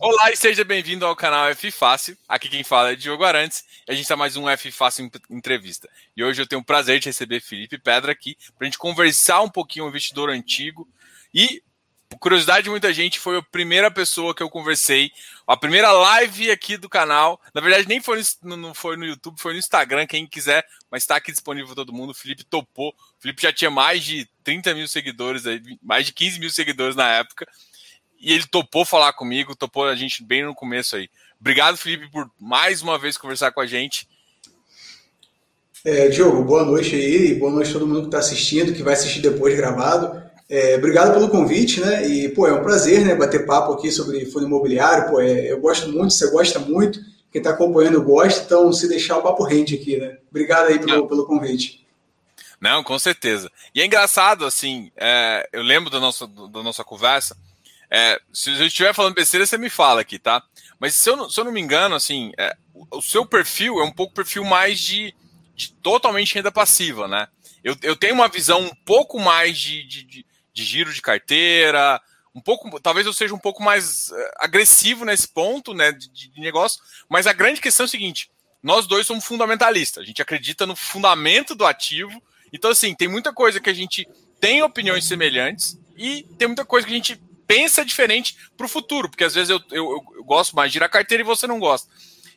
Olá e seja bem-vindo ao canal F Fácil. Aqui quem fala é Diogo Arantes e a gente está mais um F Fácil entrevista. E hoje eu tenho o prazer de receber Felipe Pedra aqui para a gente conversar um pouquinho, um investidor antigo. E, curiosidade de muita gente, foi a primeira pessoa que eu conversei, a primeira live aqui do canal. Na verdade, nem foi no, não foi no YouTube, foi no Instagram, quem quiser, mas está aqui disponível para todo mundo. O Felipe topou. O Felipe já tinha mais de 30 mil seguidores, mais de 15 mil seguidores na época e ele topou falar comigo, topou a gente bem no começo aí. Obrigado, Felipe, por mais uma vez conversar com a gente. É, Diogo, boa noite aí, boa noite a todo mundo que está assistindo, que vai assistir depois gravado. É, obrigado pelo convite, né? E, pô, é um prazer, né, bater papo aqui sobre fundo imobiliário. Pô, é, eu gosto muito, você gosta muito, quem está acompanhando gosta, então se deixar o papo rende aqui, né? Obrigado aí pelo, pelo convite. Não, com certeza. E é engraçado, assim, é, eu lembro da nossa, da nossa conversa, é, se eu estiver falando besteira, você me fala aqui, tá? Mas se eu, não, se eu não me engano, assim, é, o, seu perfil é um pouco perfil mais de, de totalmente renda passiva, né? Eu, eu tenho uma visão um pouco mais de, de, de, de giro de carteira, um pouco, talvez eu seja um pouco mais é, agressivo nesse ponto, né, de, de, negócio, mas a grande questão é o seguinte: nós dois somos fundamentalistas, a gente acredita no fundamento do ativo, então assim, tem muita coisa que a gente tem opiniões semelhantes e tem muita coisa que a gente pensa diferente para o futuro, porque às vezes eu, eu, eu, gosto mais de girar carteira e você não gosta.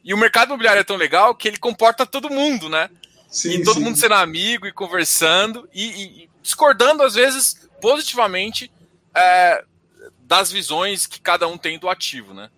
E o mercado imobiliário é tão legal que ele comporta todo mundo, né? Sim, e todo sim. mundo sendo amigo e conversando e, e discordando, às vezes, positivamente é, das visões que cada um tem do ativo, né?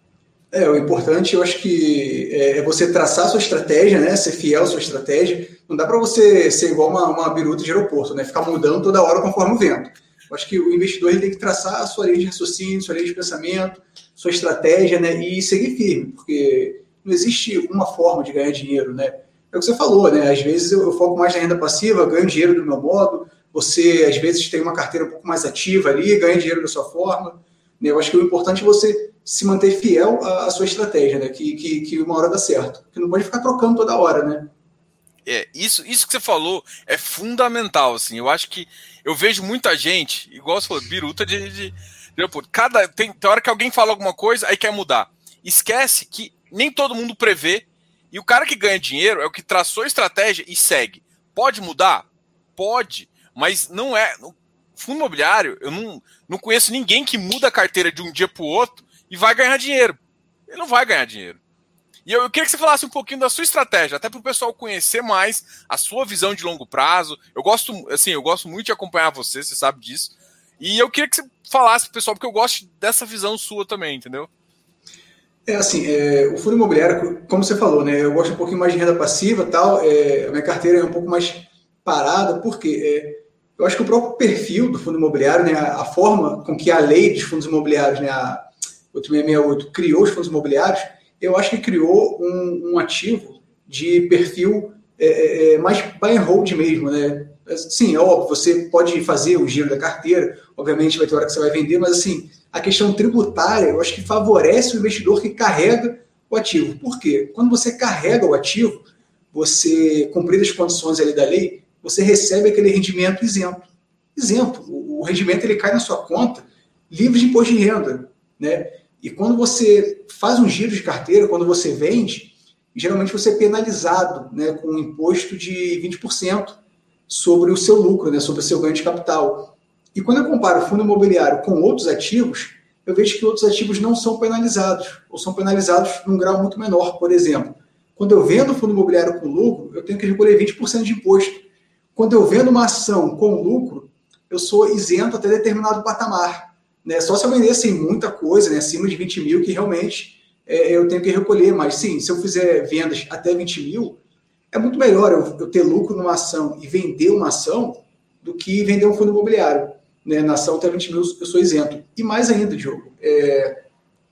É, o importante, eu acho que é, é você traçar a sua estratégia, né? Ser fiel à sua estratégia. Não dá para você ser igual uma, uma biruta de aeroporto, né? Ficar mudando toda hora conforme o vento. Eu acho que o investidor ele tem que traçar a sua linha de raciocínio, sua linha de pensamento, sua estratégia, né? E seguir firme, porque não existe uma forma de ganhar dinheiro, né? É o que você falou, né? Às vezes eu, foco mais na renda passiva, ganho dinheiro do meu modo. Você, às vezes, tem uma carteira um pouco mais ativa ali, ganha dinheiro da sua forma. Né? Eu acho que o importante é você se manter fiel à, à sua estratégia, né? Que, que, que uma hora dá certo. Que não pode ficar trocando toda hora, né? É, isso, isso que você falou é fundamental, assim. Eu acho que eu vejo muita gente, igual você falou, biruta de. de, de cada, tem, tem hora que alguém fala alguma coisa, aí quer mudar. Esquece que nem todo mundo prevê. E o cara que ganha dinheiro é o que traçou a estratégia e segue. Pode mudar? Pode. Mas não é. No fundo imobiliário, eu não, não conheço ninguém que muda a carteira de um dia para o outro e vai ganhar dinheiro. Ele não vai ganhar dinheiro. E eu, eu queria que você falasse um pouquinho da sua estratégia, até para o pessoal conhecer mais a sua visão de longo prazo. Eu gosto, assim, eu gosto muito de acompanhar você, você sabe disso. E eu queria que você falasse para o pessoal, porque eu gosto dessa visão sua também, entendeu? É assim, é, o fundo imobiliário, como você falou, né? Eu gosto um pouquinho mais de renda passiva tal. É, a minha carteira é um pouco mais parada, porque é, eu acho que o próprio perfil do fundo imobiliário, né, a, a forma com que a lei dos fundos imobiliários, né, a 8668, criou os fundos imobiliários, eu acho que criou um, um ativo de perfil é, é, é, mais buy and hold mesmo, né? Sim, é óbvio, você pode fazer o giro da carteira, obviamente vai ter hora que você vai vender, mas assim, a questão tributária, eu acho que favorece o investidor que carrega o ativo. Por quê? Quando você carrega o ativo, você, cumprir as condições ali da lei, você recebe aquele rendimento isento. Isento. O rendimento ele cai na sua conta livre de imposto de renda, né? E quando você faz um giro de carteira, quando você vende, geralmente você é penalizado né, com um imposto de 20% sobre o seu lucro, né, sobre o seu ganho de capital. E quando eu comparo o fundo imobiliário com outros ativos, eu vejo que outros ativos não são penalizados, ou são penalizados num grau muito menor. Por exemplo, quando eu vendo fundo imobiliário com lucro, eu tenho que recolher 20% de imposto. Quando eu vendo uma ação com lucro, eu sou isento até determinado patamar. Né? Só se eu vendesse muita coisa, né? acima de 20 mil, que realmente é, eu tenho que recolher. Mas sim, se eu fizer vendas até 20 mil, é muito melhor eu, eu, ter lucro numa ação e vender uma ação do que vender um fundo imobiliário. Né? Na ação até 20 mil eu sou isento. E mais ainda, Diogo, é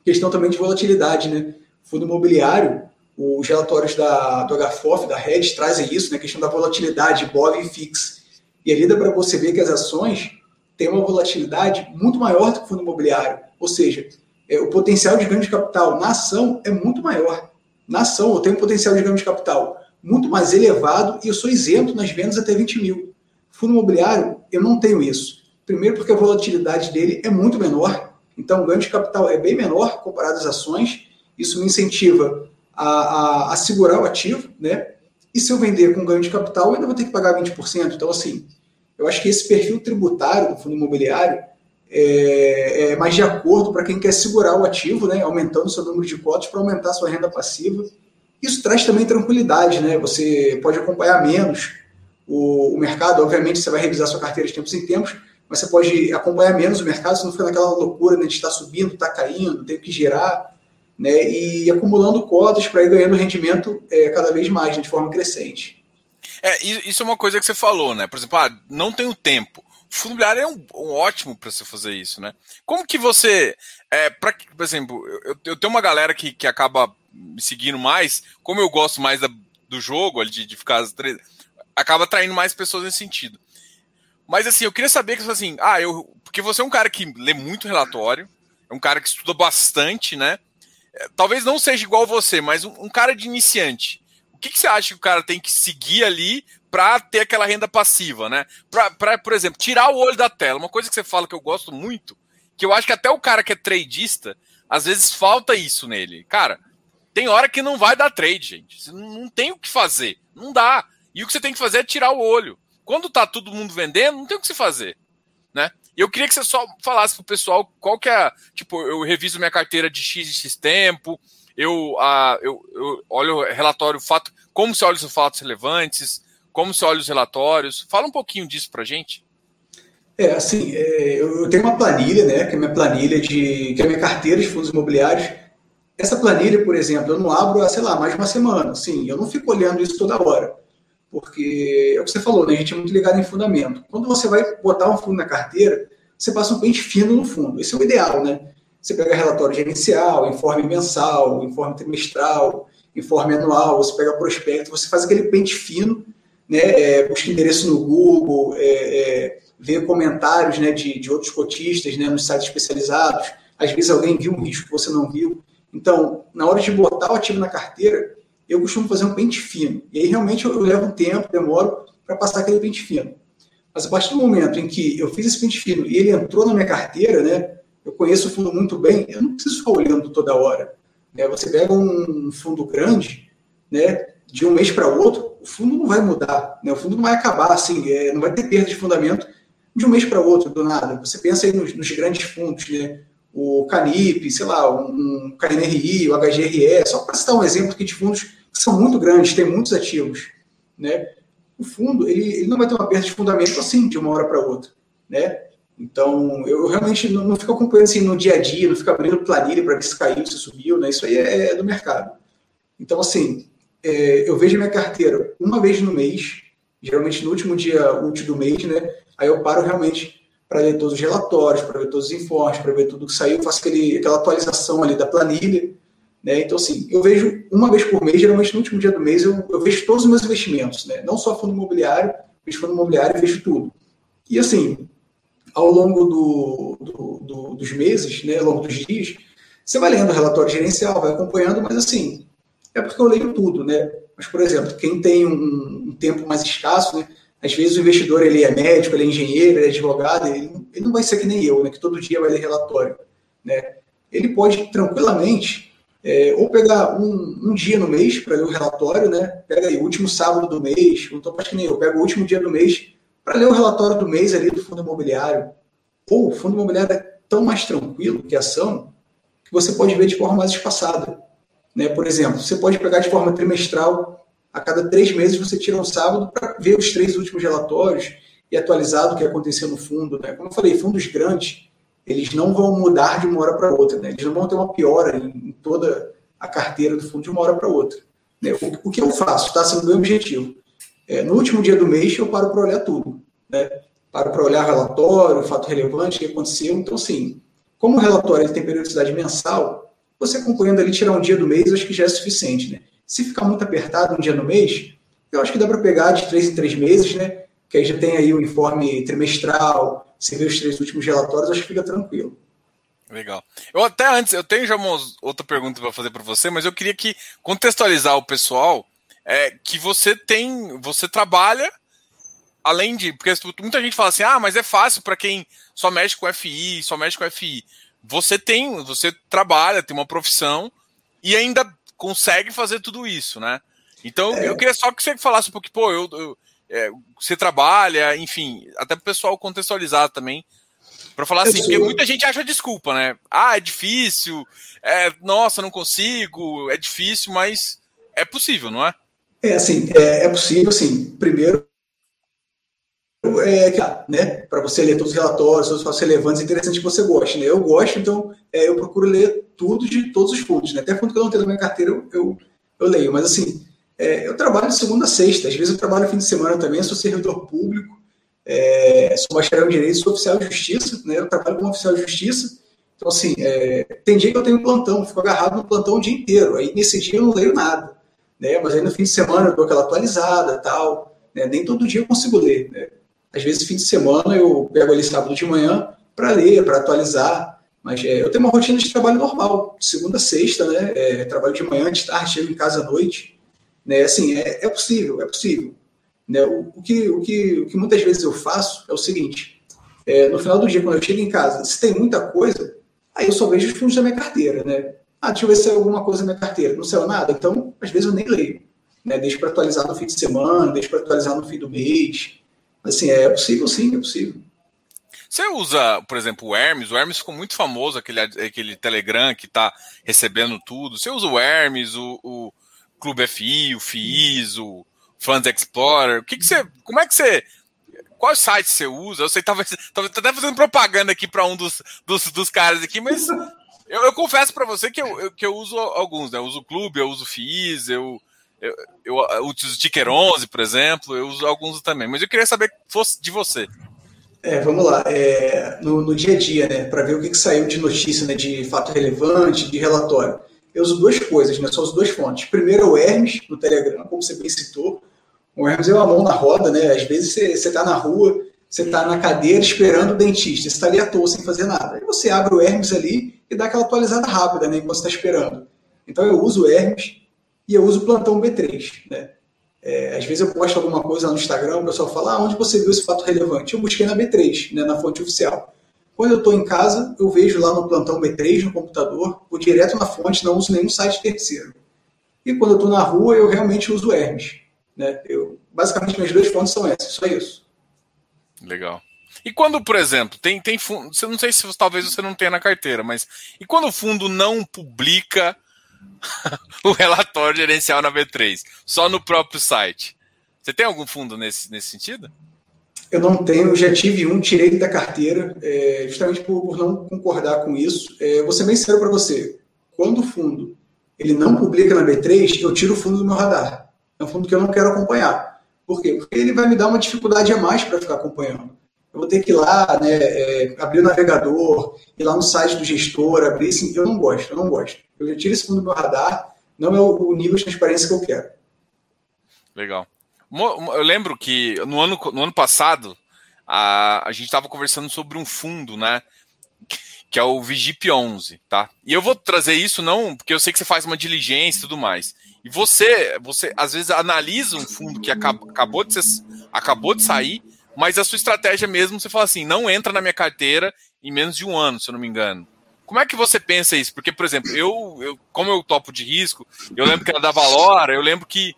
questão também de volatilidade. Né? Fundo imobiliário, os relatórios da, do HFOF, da RED, trazem isso, né? questão da volatilidade, BOV e FIX. E ali dá para você ver que as ações tem uma volatilidade muito maior do que o fundo imobiliário. Ou seja, é, o potencial de ganho de capital na ação é muito maior. Na ação, eu tenho um potencial de ganho de capital muito mais elevado e eu sou isento nas vendas até 20 mil. Fundo imobiliário, eu não tenho isso. Primeiro, porque a volatilidade dele é muito menor. Então, o ganho de capital é bem menor comparado às ações. Isso me incentiva a, a, a segurar o ativo, né? E se eu vender com ganho de capital, eu ainda vou ter que pagar 20%. Então, assim, eu acho que esse perfil tributário do fundo imobiliário é, é mais de acordo para quem quer segurar o ativo, né? Aumentando o seu número de cotas para aumentar sua renda passiva. Isso traz também tranquilidade, né? Você pode acompanhar menos o, o mercado. Obviamente, você vai revisar sua carteira de tempos em tempos, mas você pode acompanhar menos o mercado, você não fica naquela loucura né, de estar subindo, estar caindo, tem que girar, né, e acumulando cotas para ir ganhando rendimento é, cada vez mais, né, de forma crescente. É, isso é uma coisa que você falou, né? Por exemplo, ah, não tenho tempo. Fundo imobiliário é um, um ótimo para você fazer isso, né? Como que você, é, pra, por exemplo, eu, eu tenho uma galera que, que acaba me seguindo mais, como eu gosto mais da, do jogo, de, de ficar acaba atraindo mais pessoas nesse sentido. Mas assim, eu queria saber que assim, ah, eu. Porque você é um cara que lê muito relatório, é um cara que estuda bastante, né? É, talvez não seja igual você, mas um, um cara de iniciante. O que, que, você acha que o cara tem que seguir ali para ter aquela renda passiva, né? Para, por exemplo, tirar o olho da tela. Uma coisa que você fala que eu gosto muito, que eu acho que até o cara que é tradista, às vezes falta isso nele. Cara, tem hora que não vai dar trade, gente. Você não tem o que fazer. Não dá. E o que você tem que fazer é tirar o olho. Quando tá todo mundo vendendo, não tem o que se fazer, né? Eu queria que você só falasse pro pessoal qual que é, tipo, eu reviso minha carteira de X X tempo, eu, uh, eu, eu olho o relatório, fato, como se olha os fatos relevantes, como se olha os relatórios. Fala um pouquinho disso pra gente. É, assim, é, eu tenho uma planilha, né, que é minha planilha de, que é minha carteira de fundos imobiliários. Essa planilha, por exemplo, eu não abro há, sei lá, mais de uma semana. Sim, eu não fico olhando isso toda hora porque é o que você falou, né? a gente é muito ligado em fundamento. Quando você vai botar um fundo na carteira, você passa um pente fino no fundo. Esse é o ideal, né? Você pega relatório gerencial, informe mensal, informe trimestral, informe anual, você pega prospecto, você faz aquele pente fino, né? É, busca endereço no Google, é, é, vê comentários né, de, de outros cotistas né, nos sites especializados. Às vezes alguém viu um risco que você não viu. Então, na hora de botar o ativo na carteira, eu costumo fazer um pente fino. E aí realmente eu, levo um tempo, demoro para passar aquele pente fino. Mas a partir do momento em que eu fiz esse pente fino e ele entrou na minha carteira, né, eu conheço o fundo muito bem, eu não preciso ficar olhando toda hora. Né? Você pega um fundo grande, né, de um mês para outro, o fundo não vai mudar, né? o fundo não vai acabar assim, é, não vai ter perda de fundamento de um mês para outro, do nada. Você pensa aí nos, nos grandes fundos, né? o Canip, sei lá, um KNRI, o HGRE, só para citar um exemplo aqui de fundos que são muito grandes, têm muitos ativos, né? O fundo, ele, ele não vai ter uma perda de fundamento assim, de uma hora para outra, né? Então, eu realmente não, não, fico acompanhando assim no dia a dia, não fico abrindo planilha para ver se caiu, se subiu, né? Isso aí é, é do mercado. Então, assim, é, eu vejo minha carteira uma vez no mês, geralmente no último dia útil do mês, né? Aí eu paro realmente para ler todos os relatórios, para ver todos os informes, para ver tudo que saiu, faço aquele, aquela atualização ali da planilha, né? Então, assim, eu vejo uma vez por mês, geralmente no último dia do mês, eu, eu vejo todos os meus investimentos, né? não só fundo imobiliário, vejo fundo imobiliário vejo tudo. E, assim, ao longo do, do, do, dos meses, né, ao longo dos dias, você vai lendo o relatório gerencial, vai acompanhando, mas, assim, é porque eu leio tudo, né? Mas, por exemplo, quem tem um, um tempo mais escasso, né? Às vezes o investidor ele é médico, ele é engenheiro, ele é advogado, ele, ele não vai ser que nem eu, né? Que todo dia vai ler relatório, né? Ele pode tranquilamente é, ou pegar um, um, dia no mês para ler o relatório, né? Pega aí o último sábado do mês, então acho que nem eu, pego o último dia do mês para ler o relatório do mês ali do fundo imobiliário. Ou o fundo imobiliário é tão mais tranquilo que a ação que você pode ver de forma mais espaçada. Né? Por exemplo, você pode pegar de forma trimestral, a cada três meses você tira um sábado para ver os três últimos relatórios e atualizar o que aconteceu no fundo. Né? Como eu falei, fundos grandes eles não vão mudar de uma hora para outra, né? eles não vão ter uma piora em, toda a carteira do fundo de uma hora para outra. Né? O, o, que eu faço está sendo meu objetivo. É, no último dia do mês, eu paro para olhar tudo. Né? Paro para olhar relatório, fato relevante, o que aconteceu. Então, sim, como o relatório ele tem periodicidade mensal, você acompanhando ali, tirar um dia do mês, acho que já é suficiente. Né? Se ficar muito apertado um dia no mês, eu acho que dá para pegar de três em três meses, né? que aí já tem aí o informe trimestral, você vê os três últimos relatórios, acho que fica tranquilo. Legal. Eu até antes, eu tenho já uma outra pergunta para fazer para você, mas eu queria que contextualizar o pessoal é, que você tem, você trabalha além de, porque muita gente fala assim, ah, mas é fácil para quem só mexe com FI, só mexe com FI. você tem, você trabalha, tem uma profissão e ainda consegue fazer tudo isso, né? Então é. eu queria só que você falasse um pouco, pô, eu, eu é, você trabalha, enfim, até para o pessoal contextualizar também, para falar assim, porque muita gente acha desculpa, né? Ah, é difícil, é, nossa, não consigo, é difícil, mas é possível, não é? É assim, é, é possível, assim, primeiro é, né, para você ler todos os relatórios, todos os fatos relevantes, é interessante que você goste, né? Eu gosto, então é, eu procuro ler tudo de todos os fundos, né? Até fundo que eu não tenho na minha carteira, eu, eu, eu leio, mas assim, é, eu trabalho de segunda a sexta, às vezes eu trabalho fim de semana também, sou servidor público, é, sou bacharel em Direito, sou oficial de Justiça, né? Eu trabalho como oficial de Justiça, então assim, é, tem dia que eu tenho plantão, fico agarrado no plantão o dia inteiro, aí nesse dia eu não leio nada, né? Mas aí no fim de semana eu dou aquela atualizada tal, né? Nem todo dia eu consigo ler, né? Às vezes, fim de semana, eu pego ali sábado de manhã para ler, para atualizar. Mas é, eu tenho uma rotina de trabalho normal, de segunda a sexta, né? É, trabalho de manhã, de tarde, chego em casa à noite. Né? Assim, é, é possível, é possível. Né? O, o, que, o, que, o que muitas vezes eu faço é o seguinte: é, no final do dia, quando eu chego em casa, se tem muita coisa, aí eu só vejo os fundos da minha carteira, né? Ah, deixa eu ver se saiu alguma coisa na minha carteira. Não saiu nada? Então, às vezes eu nem leio. Né? Deixo para atualizar no fim de semana, deixo para atualizar no fim do mês. Assim, é possível sim, é possível. Você usa, por exemplo, o Hermes? O Hermes ficou muito famoso, aquele, aquele Telegram que está recebendo tudo. Você usa o Hermes, o, o Clube FI, o FIIs, o Funds Explorer? O que, que você. Como é que você. Qual site você usa? Eu sei que talvez. Tava até fazendo propaganda aqui para um dos, dos, dos, caras aqui, mas eu, eu confesso para você que eu, eu, que eu uso alguns, né? Eu uso o Clube, eu uso o FIIs, eu, eu, eu, eu uso o Ticker 11, por exemplo, eu uso alguns também, mas eu queria saber fosse de você. É, vamos lá. É, no, no, dia a dia, né, para ver o que, que, saiu de notícia, né, de fato relevante, de relatório. Eu uso duas coisas, né, só uso duas fontes. Primeiro é o Hermes, no Telegram, como você bem citou. O Hermes é uma mão na roda, né? Às vezes você está na rua, você está na cadeira esperando o dentista, você está ali à toa sem fazer nada. Aí você abre o Hermes ali e dá aquela atualizada rápida, né, enquanto você está esperando. Então eu uso o Hermes e eu uso o plantão B3. Né? É, às vezes eu posto alguma coisa no Instagram, o pessoal fala, ah, onde você viu esse fato relevante? Eu busquei na B3, né, na fonte oficial. Quando eu estou em casa, eu vejo lá no plantão B3 no computador, vou direto na fonte, não uso nenhum site terceiro. E quando eu estou na rua, eu realmente uso o Hermes. Né? Eu, basicamente, minhas duas fontes são essas, só isso. Legal. E quando, por exemplo, tem, tem fundo, não sei se talvez você não tenha na carteira, mas e quando o fundo não publica o relatório gerencial na B3, só no próprio site. Você tem algum fundo nesse, nesse sentido? Eu não tenho, já tive um, tirei da carteira, é, justamente por, por, não concordar com isso. É, vou ser bem sério para você. Quando o fundo ele não publica na B3, eu tiro o fundo do meu radar. É um fundo que eu não quero acompanhar. Por quê? Porque ele vai me dar uma dificuldade a mais para ficar acompanhando eu vou ter que ir lá, né, é, abrir o navegador, ir lá no site do gestor, abrir, assim, eu não gosto, eu não gosto. Eu tiro fundo do meu radar, não é o, nível de transparência que eu quero. Legal. Eu lembro que no ano, no ano passado, a, a gente estava conversando sobre um fundo, né, que é o Vigip 11, tá? E eu vou trazer isso não porque eu sei que você faz uma diligência e tudo mais. E você, você às vezes analisa um fundo que acabou, acabou, de, ser, acabou de sair mas a sua estratégia mesmo, você fala assim, não entra na minha carteira em menos de um ano, se eu não me engano. Como é que você pensa isso? Porque, por exemplo, eu, eu como eu topo de risco, eu lembro que era da Valora, eu lembro que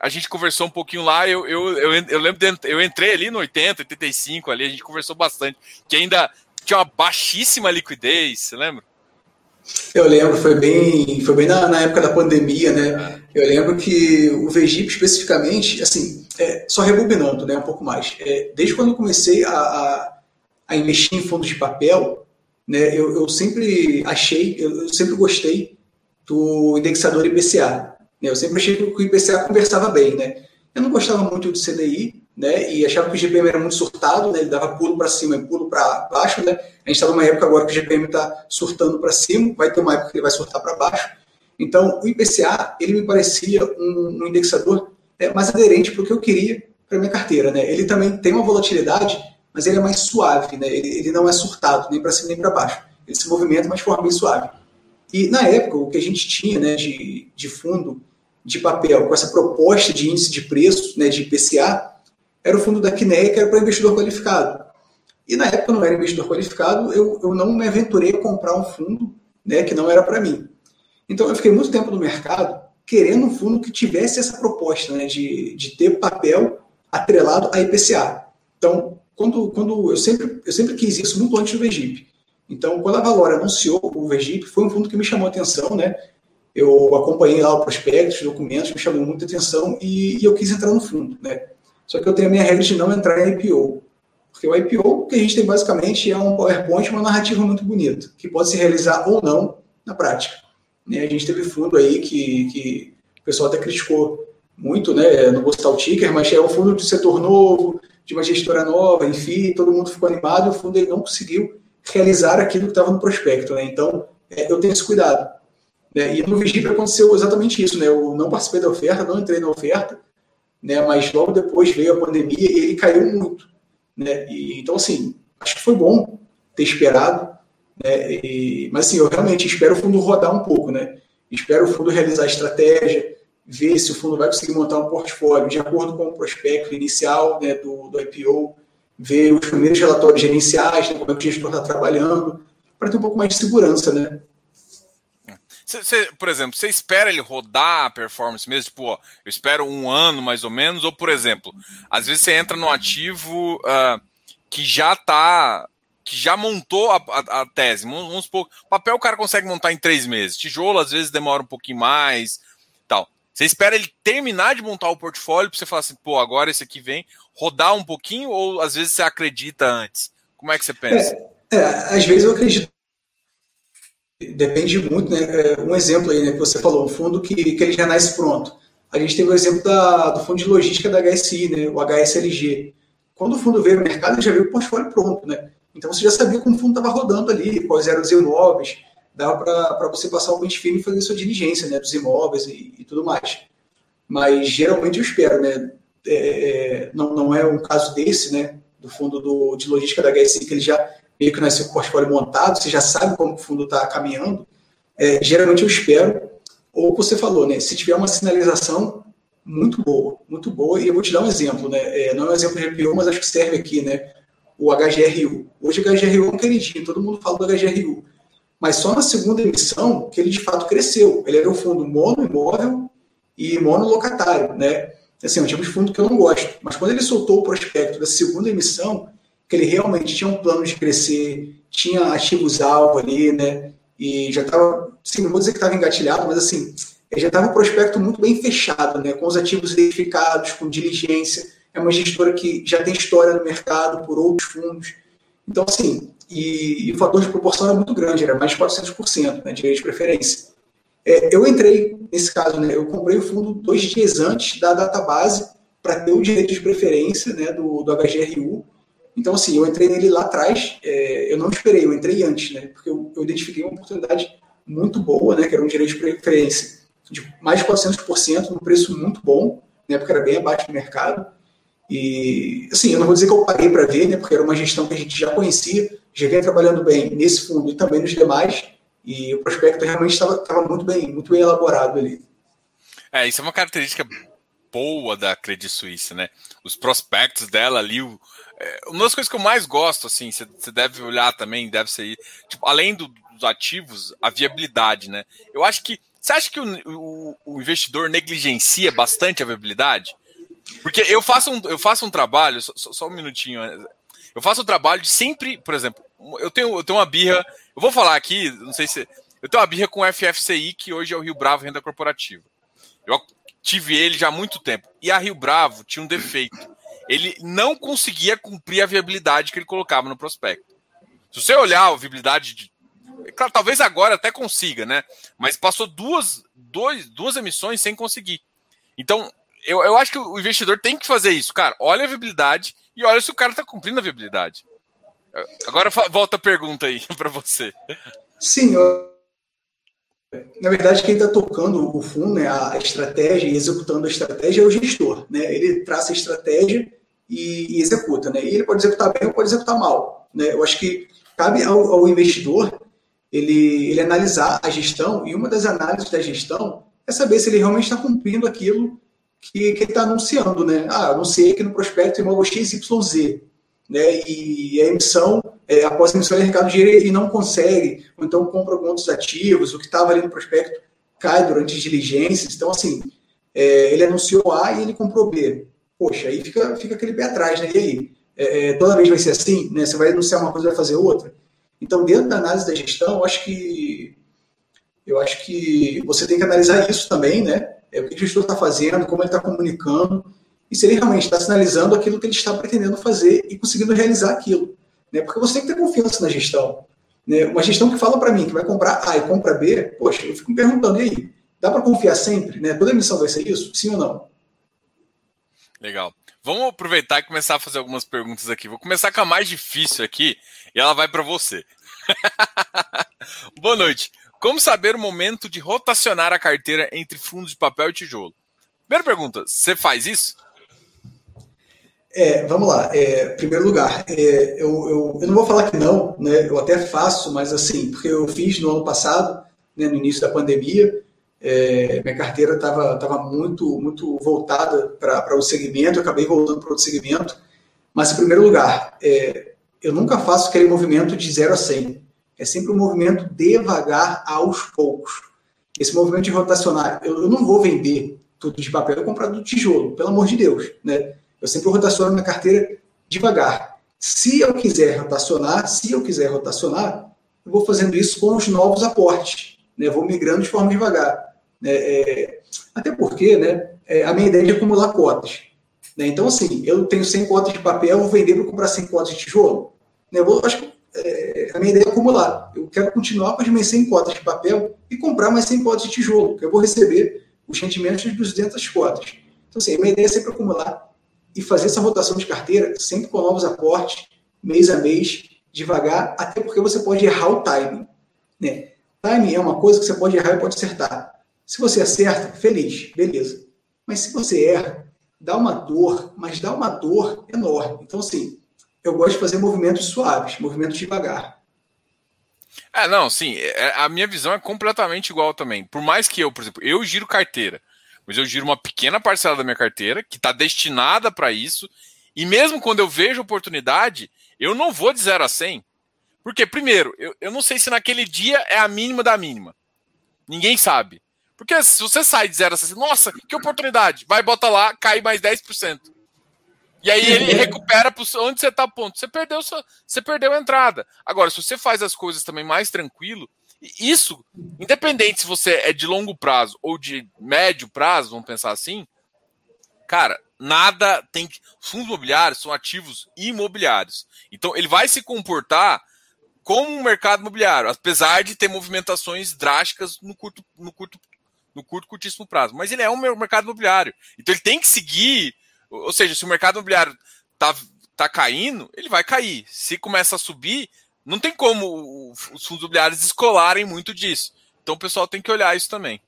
a gente conversou um pouquinho lá, eu, eu, eu, eu lembro, de, eu entrei ali no 80, 85 ali, a gente conversou bastante, que ainda tinha uma baixíssima liquidez, você lembra? Eu lembro, foi bem, foi bem na, na época da pandemia, né? É. Eu lembro que o Vegip especificamente, assim, é, só rebobinando né, um pouco mais, é, desde quando eu comecei a, a, a, investir em fundos de papel, né, eu, eu sempre achei, eu, eu, sempre gostei do indexador IPCA. Né, eu sempre achei que o IPCA conversava bem. Né? Eu não gostava muito do CDI, né, e achava que o GPM era muito surtado, né, ele dava pulo para cima e pulo para baixo. Né? A gente está numa época agora que o GPM está surtando para cima, vai ter uma época que ele vai surtar para baixo. Então, o IPCA, ele me parecia um, um indexador é, mais aderente para o que eu queria para minha carteira. Né? Ele também tem uma volatilidade, mas ele é mais suave, né? ele, ele não é surtado nem para cima nem para baixo. Ele se movimenta, mas de forma bem suave. E na época, o que a gente tinha né, de, de fundo de papel com essa proposta de índice de preço, né, de IPCA, era o fundo da Quineia, que era para investidor qualificado. E na época eu não era investidor qualificado, eu, eu não me aventurei a comprar um fundo né, que não era para mim. Então eu fiquei muito tempo no mercado querendo um fundo que tivesse essa proposta né, de, de ter papel atrelado a IPCA. Então, quando, quando eu, sempre, eu sempre quis isso muito antes do Vegip. Então, quando a Valora anunciou o Vegip, foi um fundo que me chamou a atenção, né? Eu acompanhei lá o prospecto, os documentos, me chamou muita atenção e, e, eu quis entrar no fundo, né? Só que eu tenho a minha regra de não entrar em IPO. Porque o IPO, que a gente tem basicamente é um PowerPoint, uma narrativa muito bonita, que pode se realizar ou não na prática. Né? A gente teve fundo aí que, que o pessoal até criticou muito, né? Não vou citar o ticker, mas é um fundo de setor novo, de uma gestora nova, enfim, todo mundo ficou animado e o fundo ele não conseguiu realizar aquilo que estava no prospecto, né? Então, é, eu tenho esse cuidado. Né? E no Vigip aconteceu exatamente isso, né? Eu não participei da oferta, não entrei na oferta, né? Mas logo depois veio a pandemia e ele caiu muito, né? E, então, assim, acho que foi bom ter esperado, né? E, mas, assim, eu realmente espero o fundo rodar um pouco, né? Espero o fundo realizar estratégia, ver se o fundo vai conseguir montar um portfólio de acordo com o prospecto inicial né, do, do IPO, ver os primeiros relatórios gerenciais, né, como é que o gestor está trabalhando, para ter um pouco mais de segurança, né? Cê, por exemplo, você espera ele rodar a performance mesmo? Tipo, ó, eu espero um ano mais ou menos, ou por exemplo, às vezes você entra no ativo uh, que já está que já montou a, a, a, tese. Vamos supor, papel o cara consegue montar em três meses. Tijolo às vezes demora um pouquinho mais, tal. Você espera ele terminar de montar o portfólio para você falar assim, pô, agora esse aqui vem, rodar um pouquinho, ou às vezes você acredita antes? Como é que você pensa? É, é, às vezes eu acredito. Depende muito, né? É, um exemplo aí, né, que você falou, um fundo que, que ele já nasce pronto. A gente teve o exemplo da, do fundo de logística da HSI, né, o HSLG. Quando o fundo veio no mercado, ele já veio o portfólio pronto, né? Então você já sabia como o fundo estava rodando ali, quais eram os imóveis, dava para você passar o pente fino e fazer sua diligência né, dos imóveis e, e tudo mais. Mas geralmente eu espero, né? É, é não, não é um caso desse, né? Do fundo do, de logística da HSI, que ele já meio que nasceu com o portfólio montado, você já sabe como o fundo está caminhando. É, geralmente eu espero, ou você falou, né? Se tiver uma sinalização muito boa, muito boa, e eu vou te dar um exemplo, né? É, não é um exemplo de IPO, mas acho que serve aqui, né? O HGRU. Hoje o HGRU é um queridinho, todo mundo fala do HGRU mas só na segunda emissão que ele de fato cresceu. Ele era um fundo mono imóvel e mono locatário, né? Assim, é um tipo de fundo que eu não gosto. Mas quando ele soltou o prospecto da segunda emissão, que ele realmente tinha um plano de crescer, tinha ativos-alvo ali, né? E já estava, sim, não vou dizer que estava engatilhado, mas assim, ele já estava um prospecto muito bem fechado, né? Com os ativos identificados, com diligência. É uma gestora que já tem história no mercado por outros fundos. Então, assim, e, e, o fator de proporção era muito grande, era mais de 400%, né, de preferência. É, eu entrei, nesse caso, né, eu comprei o fundo dois dias antes da data base para ter o direito de preferência né, do, do HGRU. Então, assim, eu entrei nele lá atrás, é, eu não esperei, eu entrei antes, né, porque eu, eu identifiquei uma oportunidade muito boa, né, que era um direito de preferência de mais de 400%, num preço muito bom, né, porque era bem abaixo do mercado. E, assim, eu não vou dizer que eu paguei para ver, né, porque era uma gestão que a gente já conhecia, já vinha trabalhando bem nesse fundo e também nos demais, e o prospecto realmente estava muito bem, muito bem elaborado ali. É, isso é uma característica boa da Credit Suisse, né? Os prospectos dela ali, o, é, uma das coisas que eu mais gosto, assim, você deve olhar também, deve ser, tipo, além do, dos ativos, a viabilidade, né? Eu acho que, você acha que o, o, o investidor negligencia bastante a viabilidade? Porque eu faço um, eu faço um trabalho, só, só um minutinho, eu faço o trabalho de sempre, por exemplo, eu tenho, eu tenho uma birra. Eu vou falar aqui, não sei se. Eu tenho uma birra com o FFCI, que hoje é o Rio Bravo Renda Corporativa. Eu tive ele já há muito tempo. E a Rio Bravo tinha um defeito. Ele não conseguia cumprir a viabilidade que ele colocava no prospecto. Se você olhar a viabilidade de. Claro, talvez agora até consiga, né? Mas passou duas, dois, duas emissões sem conseguir. Então, eu, eu acho que o investidor tem que fazer isso, cara. Olha a viabilidade e olha se o cara está cumprindo a viabilidade. Agora volta a pergunta aí para você. Sim. Na verdade quem está tocando o fundo, né, a estratégia e executando a estratégia é o gestor, né? Ele traça a estratégia e, e executa, né? E ele pode executar bem ou pode executar mal, né? Eu acho que cabe ao, ao investidor ele, ele analisar a gestão e uma das análises da gestão é saber se ele realmente está cumprindo aquilo que, que ele está anunciando, né? Ah, anunciei que no prospecto imóvel XYZ. Né? E a emissão, é, após a emissão, ele arrecada o dinheiro e não consegue, ou então compra alguns ativos, o que estava ali no prospecto cai durante as diligências. Então, assim, é, ele anunciou A e ele comprou B. Poxa, aí fica, fica aquele pé atrás, né? E aí? É, é toda vez vai ser assim, né? Você vai anunciar uma coisa e vai fazer outra. Então, dentro da análise da gestão, eu acho que eu acho que você tem que analisar isso também, né? É, o que o gestor está fazendo, como ele está comunicando, e se ele realmente está sinalizando aquilo que ele está pretendendo fazer e conseguindo realizar aquilo. Né? Porque você tem que ter confiança na gestão. Né? Uma gestão que fala para mim que vai comprar A e compra B, poxa, eu fico me perguntando, e aí? Dá para confiar sempre? Né? Toda emissão vai ser isso? Sim ou não? Legal. Vamos aproveitar e começar a fazer algumas perguntas aqui. Vou começar com a mais difícil aqui e ela vai para você. Boa noite. Como saber o momento de rotacionar a carteira entre fundos de papel e tijolo? Primeira pergunta, você faz isso? É, vamos lá. É, primeiro lugar, é, eu, eu, eu, não vou falar que não, né? Eu até faço, mas assim, porque eu fiz no ano passado, né, no início da pandemia, é, minha carteira estava tava muito, muito voltada para o segmento, eu acabei voltando para outro segmento. Mas, em primeiro lugar, é, eu nunca faço aquele movimento de 0 a 100. É sempre um movimento devagar aos poucos. Esse movimento de rotacionar, eu, eu não vou vender tudo de papel e comprar do tijolo, pelo amor de Deus. Né? Eu sempre rotaciono minha carteira devagar. Se eu quiser rotacionar, se eu quiser rotacionar, eu vou fazendo isso com os novos aportes. Né? Vou migrando de forma devagar. Né? É, até porque né, é, a minha ideia é de acumular cotas. Né? Então, assim, eu tenho 100 cotas de papel, vou vender para comprar 100 cotas de tijolo. Né? Eu vou, acho que é, a minha ideia é acumular. Eu quero continuar com as minhas 100 cotas de papel e comprar mais 100 cotas de tijolo, que eu vou receber os rendimentos de 200 cotas. Então, assim, a minha ideia é sempre acumular e fazer essa rotação de carteira sempre com novos aportes, mês a mês, devagar, até porque você pode errar o timing. Né? Timing é uma coisa que você pode errar e pode acertar. Se você acerta, feliz, beleza. Mas se você erra, dá uma dor, mas dá uma dor enorme. Então, assim, eu gosto de fazer movimentos suaves, movimentos devagar. É, não, sim, é, a minha visão é completamente igual também. Por mais que eu, por exemplo, eu giro carteira, mas eu giro uma pequena parcela da minha carteira que está destinada para isso, e mesmo quando eu vejo oportunidade, eu não vou de 0 a 100. Porque, primeiro, eu, eu não sei se naquele dia é a mínima da mínima. Ninguém sabe. Porque se você sai de 0 a 100, nossa, que oportunidade, vai, bota lá, cai mais 10%. E aí ele recupera onde você está ponto. Você perdeu, você perdeu a entrada. Agora, se você faz as coisas também mais tranquilo, isso, independente se você é de longo prazo ou de médio prazo, vamos pensar assim, cara, nada tem que. Fundos imobiliários são ativos imobiliários. Então ele vai se comportar como um mercado imobiliário, apesar de ter movimentações drásticas no curto, no curto, no curto, curtíssimo prazo. Mas ele é um mercado imobiliário. Então ele tem que seguir ou seja, se o mercado imobiliário tá, tá caindo, ele vai cair. Se começa a subir, não tem como os fundos imobiliários descolarem muito disso. Então o pessoal tem que olhar isso também.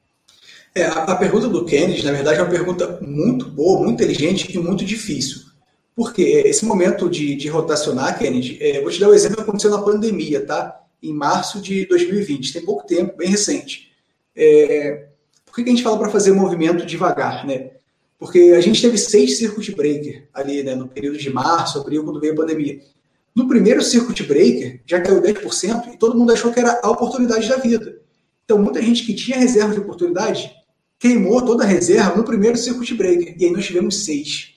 É, a, pergunta do Kennedy, na verdade, é uma pergunta muito boa, muito inteligente e muito difícil. Porque esse momento de, de rotacionar, Kennedy, é, vou te dar um exemplo que aconteceu na pandemia, tá? Em março de 2020, tem pouco tempo, bem recente. É, por que a gente fala para fazer movimento devagar, né? Porque a gente teve seis circuit breaker ali, né, no período de março, abril, quando veio a pandemia. No primeiro circuit breaker, já caiu 10% e todo mundo achou que era a oportunidade da vida. Então, muita gente que tinha reserva de oportunidade queimou toda a reserva no primeiro circuit breaker. E aí nós tivemos seis.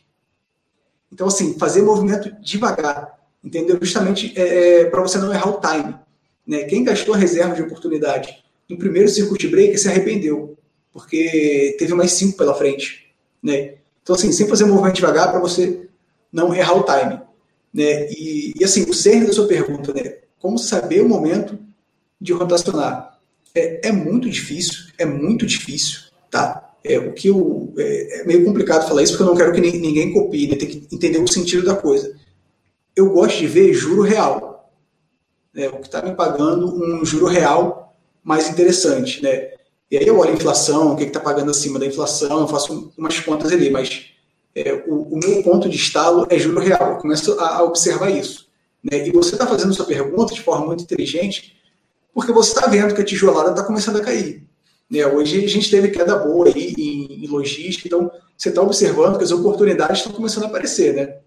Então, assim, fazer movimento devagar, entendeu? Justamente é, é para você não errar o time. Né? Quem gastou a reserva de oportunidade no primeiro circuit breaker se arrependeu, porque teve mais cinco pela frente. Né? Então, assim, sempre fazer movimento devagar para você não errar o time. Né? E, e, assim, o cerne da sua pergunta, né? como saber o momento de rotacionar? É, é muito difícil, é muito difícil, tá? É, o que eu, é, é, meio complicado falar isso porque eu não quero que ninguém copie, né? tem que entender o sentido da coisa. Eu gosto de ver juro real, né? o que está me pagando um juro real mais interessante, né? E aí eu olho a inflação, o que está pagando acima da inflação, eu faço umas contas ali, mas é, o, o, meu ponto de estalo é juro real. Eu começo a, a observar isso. Né? E você está fazendo sua pergunta de forma muito inteligente, porque você está vendo que a tijolada está começando a cair. Né? Hoje a gente teve queda boa aí em, em logística, então você está observando que as oportunidades estão começando a aparecer, né?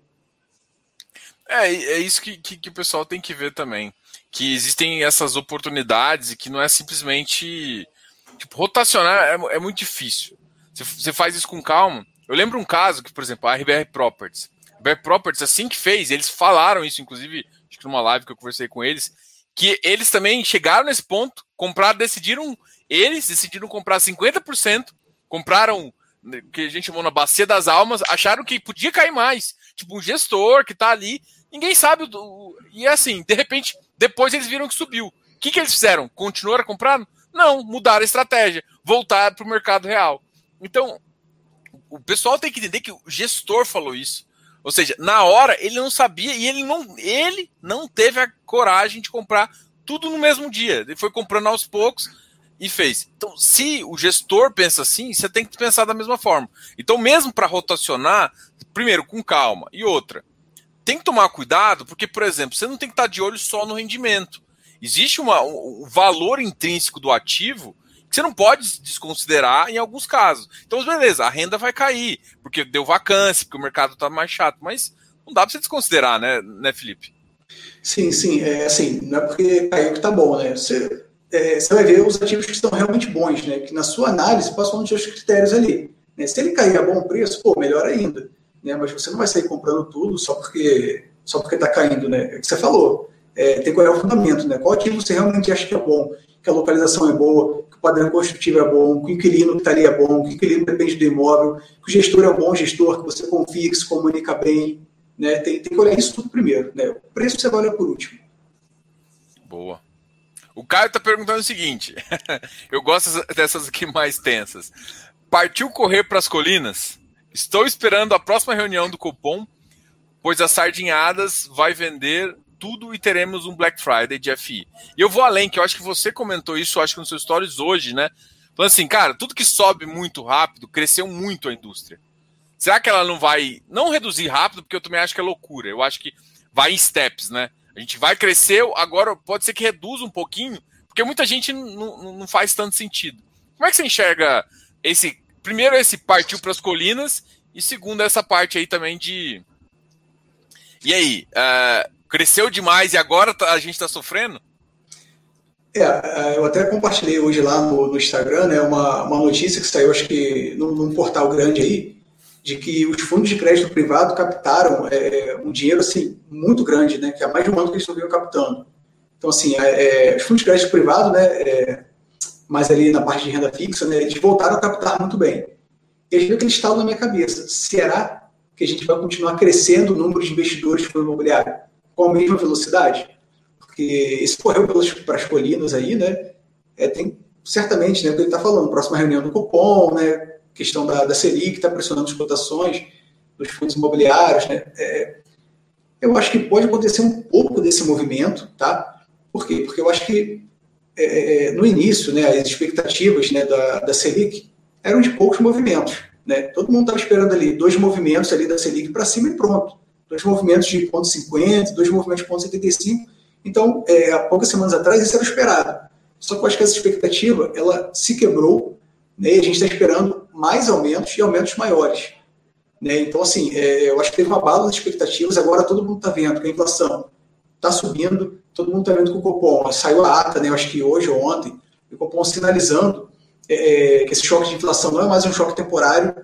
É, é isso que, que, que, o pessoal tem que ver também. Que existem essas oportunidades e que não é simplesmente. Tipo, rotacionar é, é muito difícil. Você, você faz isso com calma. Eu lembro um caso que, por exemplo, a RBR Properties. A RBR Properties, assim que fez, eles falaram isso, inclusive, acho que numa live que eu conversei com eles, que eles também chegaram nesse ponto, compraram, decidiram, eles decidiram comprar 50%, compraram né, que a gente chamou na bacia das almas, acharam que podia cair mais. Tipo, um gestor que tá ali, ninguém sabe. E assim, de repente, depois eles viram que subiu. O que, que eles fizeram? Continuaram comprando? Não, mudaram a estratégia, voltaram para o mercado real. Então, o pessoal tem que entender que o gestor falou isso. Ou seja, na hora ele não sabia e ele não, ele não teve a coragem de comprar tudo no mesmo dia. Ele foi comprando aos poucos e fez. Então, se o gestor pensa assim, você tem que pensar da mesma forma. Então, mesmo para rotacionar, primeiro, com calma. E outra, tem que tomar cuidado, porque, por exemplo, você não tem que estar de olho só no rendimento. Existe uma, um valor intrínseco do ativo que você não pode desconsiderar em alguns casos. Então, beleza, a renda vai cair, porque deu vacância, porque o mercado está mais chato, mas não dá para você desconsiderar, né, né, Felipe? Sim, sim, é assim, não é porque caiu que tá bom, né? Você é, você vai ver os ativos que estão realmente bons, né? Que na sua análise passam os seus critérios ali. Né? Se ele cair a bom preço, pô, melhor ainda. Né? Mas você não vai sair comprando tudo só porque só porque está caindo, né? É o que você falou. É, tem que olhar o fundamento, né? Qual ativo você realmente acha que é bom, a localização é boa, que o padrão construtivo é bom, que o inquilino que está ali é bom, que o inquilino depende do imóvel, que o gestor é um bom gestor, que você confia, que se comunica bem, né? Tem, tem que olhar isso tudo primeiro, né? O preço você vai olhar por último. Boa. O Caio está perguntando o seguinte: eu gosto dessas aqui mais tensas. Partiu correr para as colinas? Estou esperando a próxima reunião do cupom, pois as sardinhadas vai vender tudo e teremos um Black Friday de FI. E eu vou além, que eu acho que você comentou isso, acho que nos seus stories hoje, né? Falando assim, cara, tudo que sobe muito rápido, cresceu muito a indústria. Será que ela não vai, não reduzir rápido, porque eu também acho que é loucura. Eu acho que vai em steps, né? A gente vai crescer, agora pode ser que reduza um pouquinho, porque muita gente não, faz tanto sentido. Como é que você enxerga esse. Primeiro, esse partiu para as colinas, e segundo, essa parte aí também de. E aí? Uh, cresceu demais e agora tá, a gente está sofrendo? É, é, eu até compartilhei hoje lá no, no Instagram né, uma, uma notícia que saiu, acho que num, num portal grande aí, de que os fundos de crédito privado captaram é, um dinheiro assim muito grande, né, que há mais de um ano que eles estão captando. Então, assim, é, é, os fundos de crédito privado, né, é, mais ali na parte de renda fixa, né, eles voltaram a captar muito bem. E aí veio aquele estalo na minha cabeça. Será que a gente vai continuar crescendo o número de investidores para o imobiliário com a mesma velocidade? Porque esse correu pelas, as colinas aí, né, é, tem certamente, né, o que ele está falando, próxima reunião do cupom, né, questão da, da Selic está pressionando as cotações dos fundos imobiliários. Né? É, eu acho que pode acontecer um pouco desse movimento, tá? Por quê? Porque eu acho que é, é no início, né, as expectativas né, da, da Selic eram de poucos movimentos. Né? Todo mundo estava esperando ali dois movimentos ali da Selic para cima e pronto. Dois movimentos de ponto .50, dois movimentos de ponto .75. Então, é, há poucas semanas atrás, isso era esperado. Só que eu acho que essa expectativa ela se quebrou né, e a gente está esperando mais aumentos e aumentos maiores. Né? Então, assim, é, eu acho que teve uma bala de expectativas, agora todo mundo está vendo que a inflação está subindo, todo mundo está vendo que o Copom saiu a ata, né, eu acho que hoje ou ontem, o Copom sinalizando é, que esse choque de inflação não é mais um choque temporário,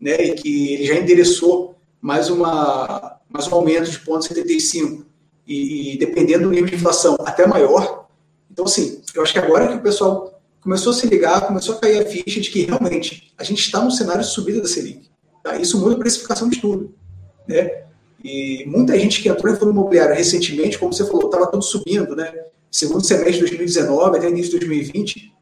né, e que ele já endereçou mais, uma, mais um aumento de 0,75 e, e dependendo do nível de inflação até maior. Então, assim, eu acho que agora que o pessoal começou a se ligar, começou a cair a ficha de que realmente a gente está num cenário de subida da Selic. Tá? Isso muda a precificação de tudo. Né? E muita gente que entrou em fundo imobiliário recentemente, como você falou, estava tudo subindo, né? Segundo semestre de 2019 até início de 2020,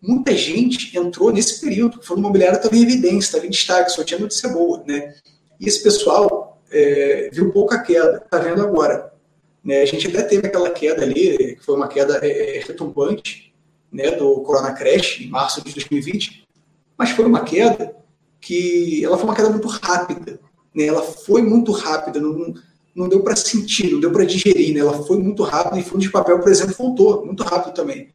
muita gente entrou nesse período. O fundo imobiliário estava em evidência, estava em destaque, só tinha notícia boa, né? E esse pessoal é, viu pouca queda, está vendo agora. Né? A gente até teve aquela queda ali, que foi uma queda é, é retumbante, né, do Corona Crash, em março de 2020, mas foi uma queda que ela foi uma queda muito rápida. Né, ela foi muito rápida, não, não deu para sentir, não deu para digerir. Né, ela foi muito rápida e fundo de papel, por exemplo, voltou muito rápido também.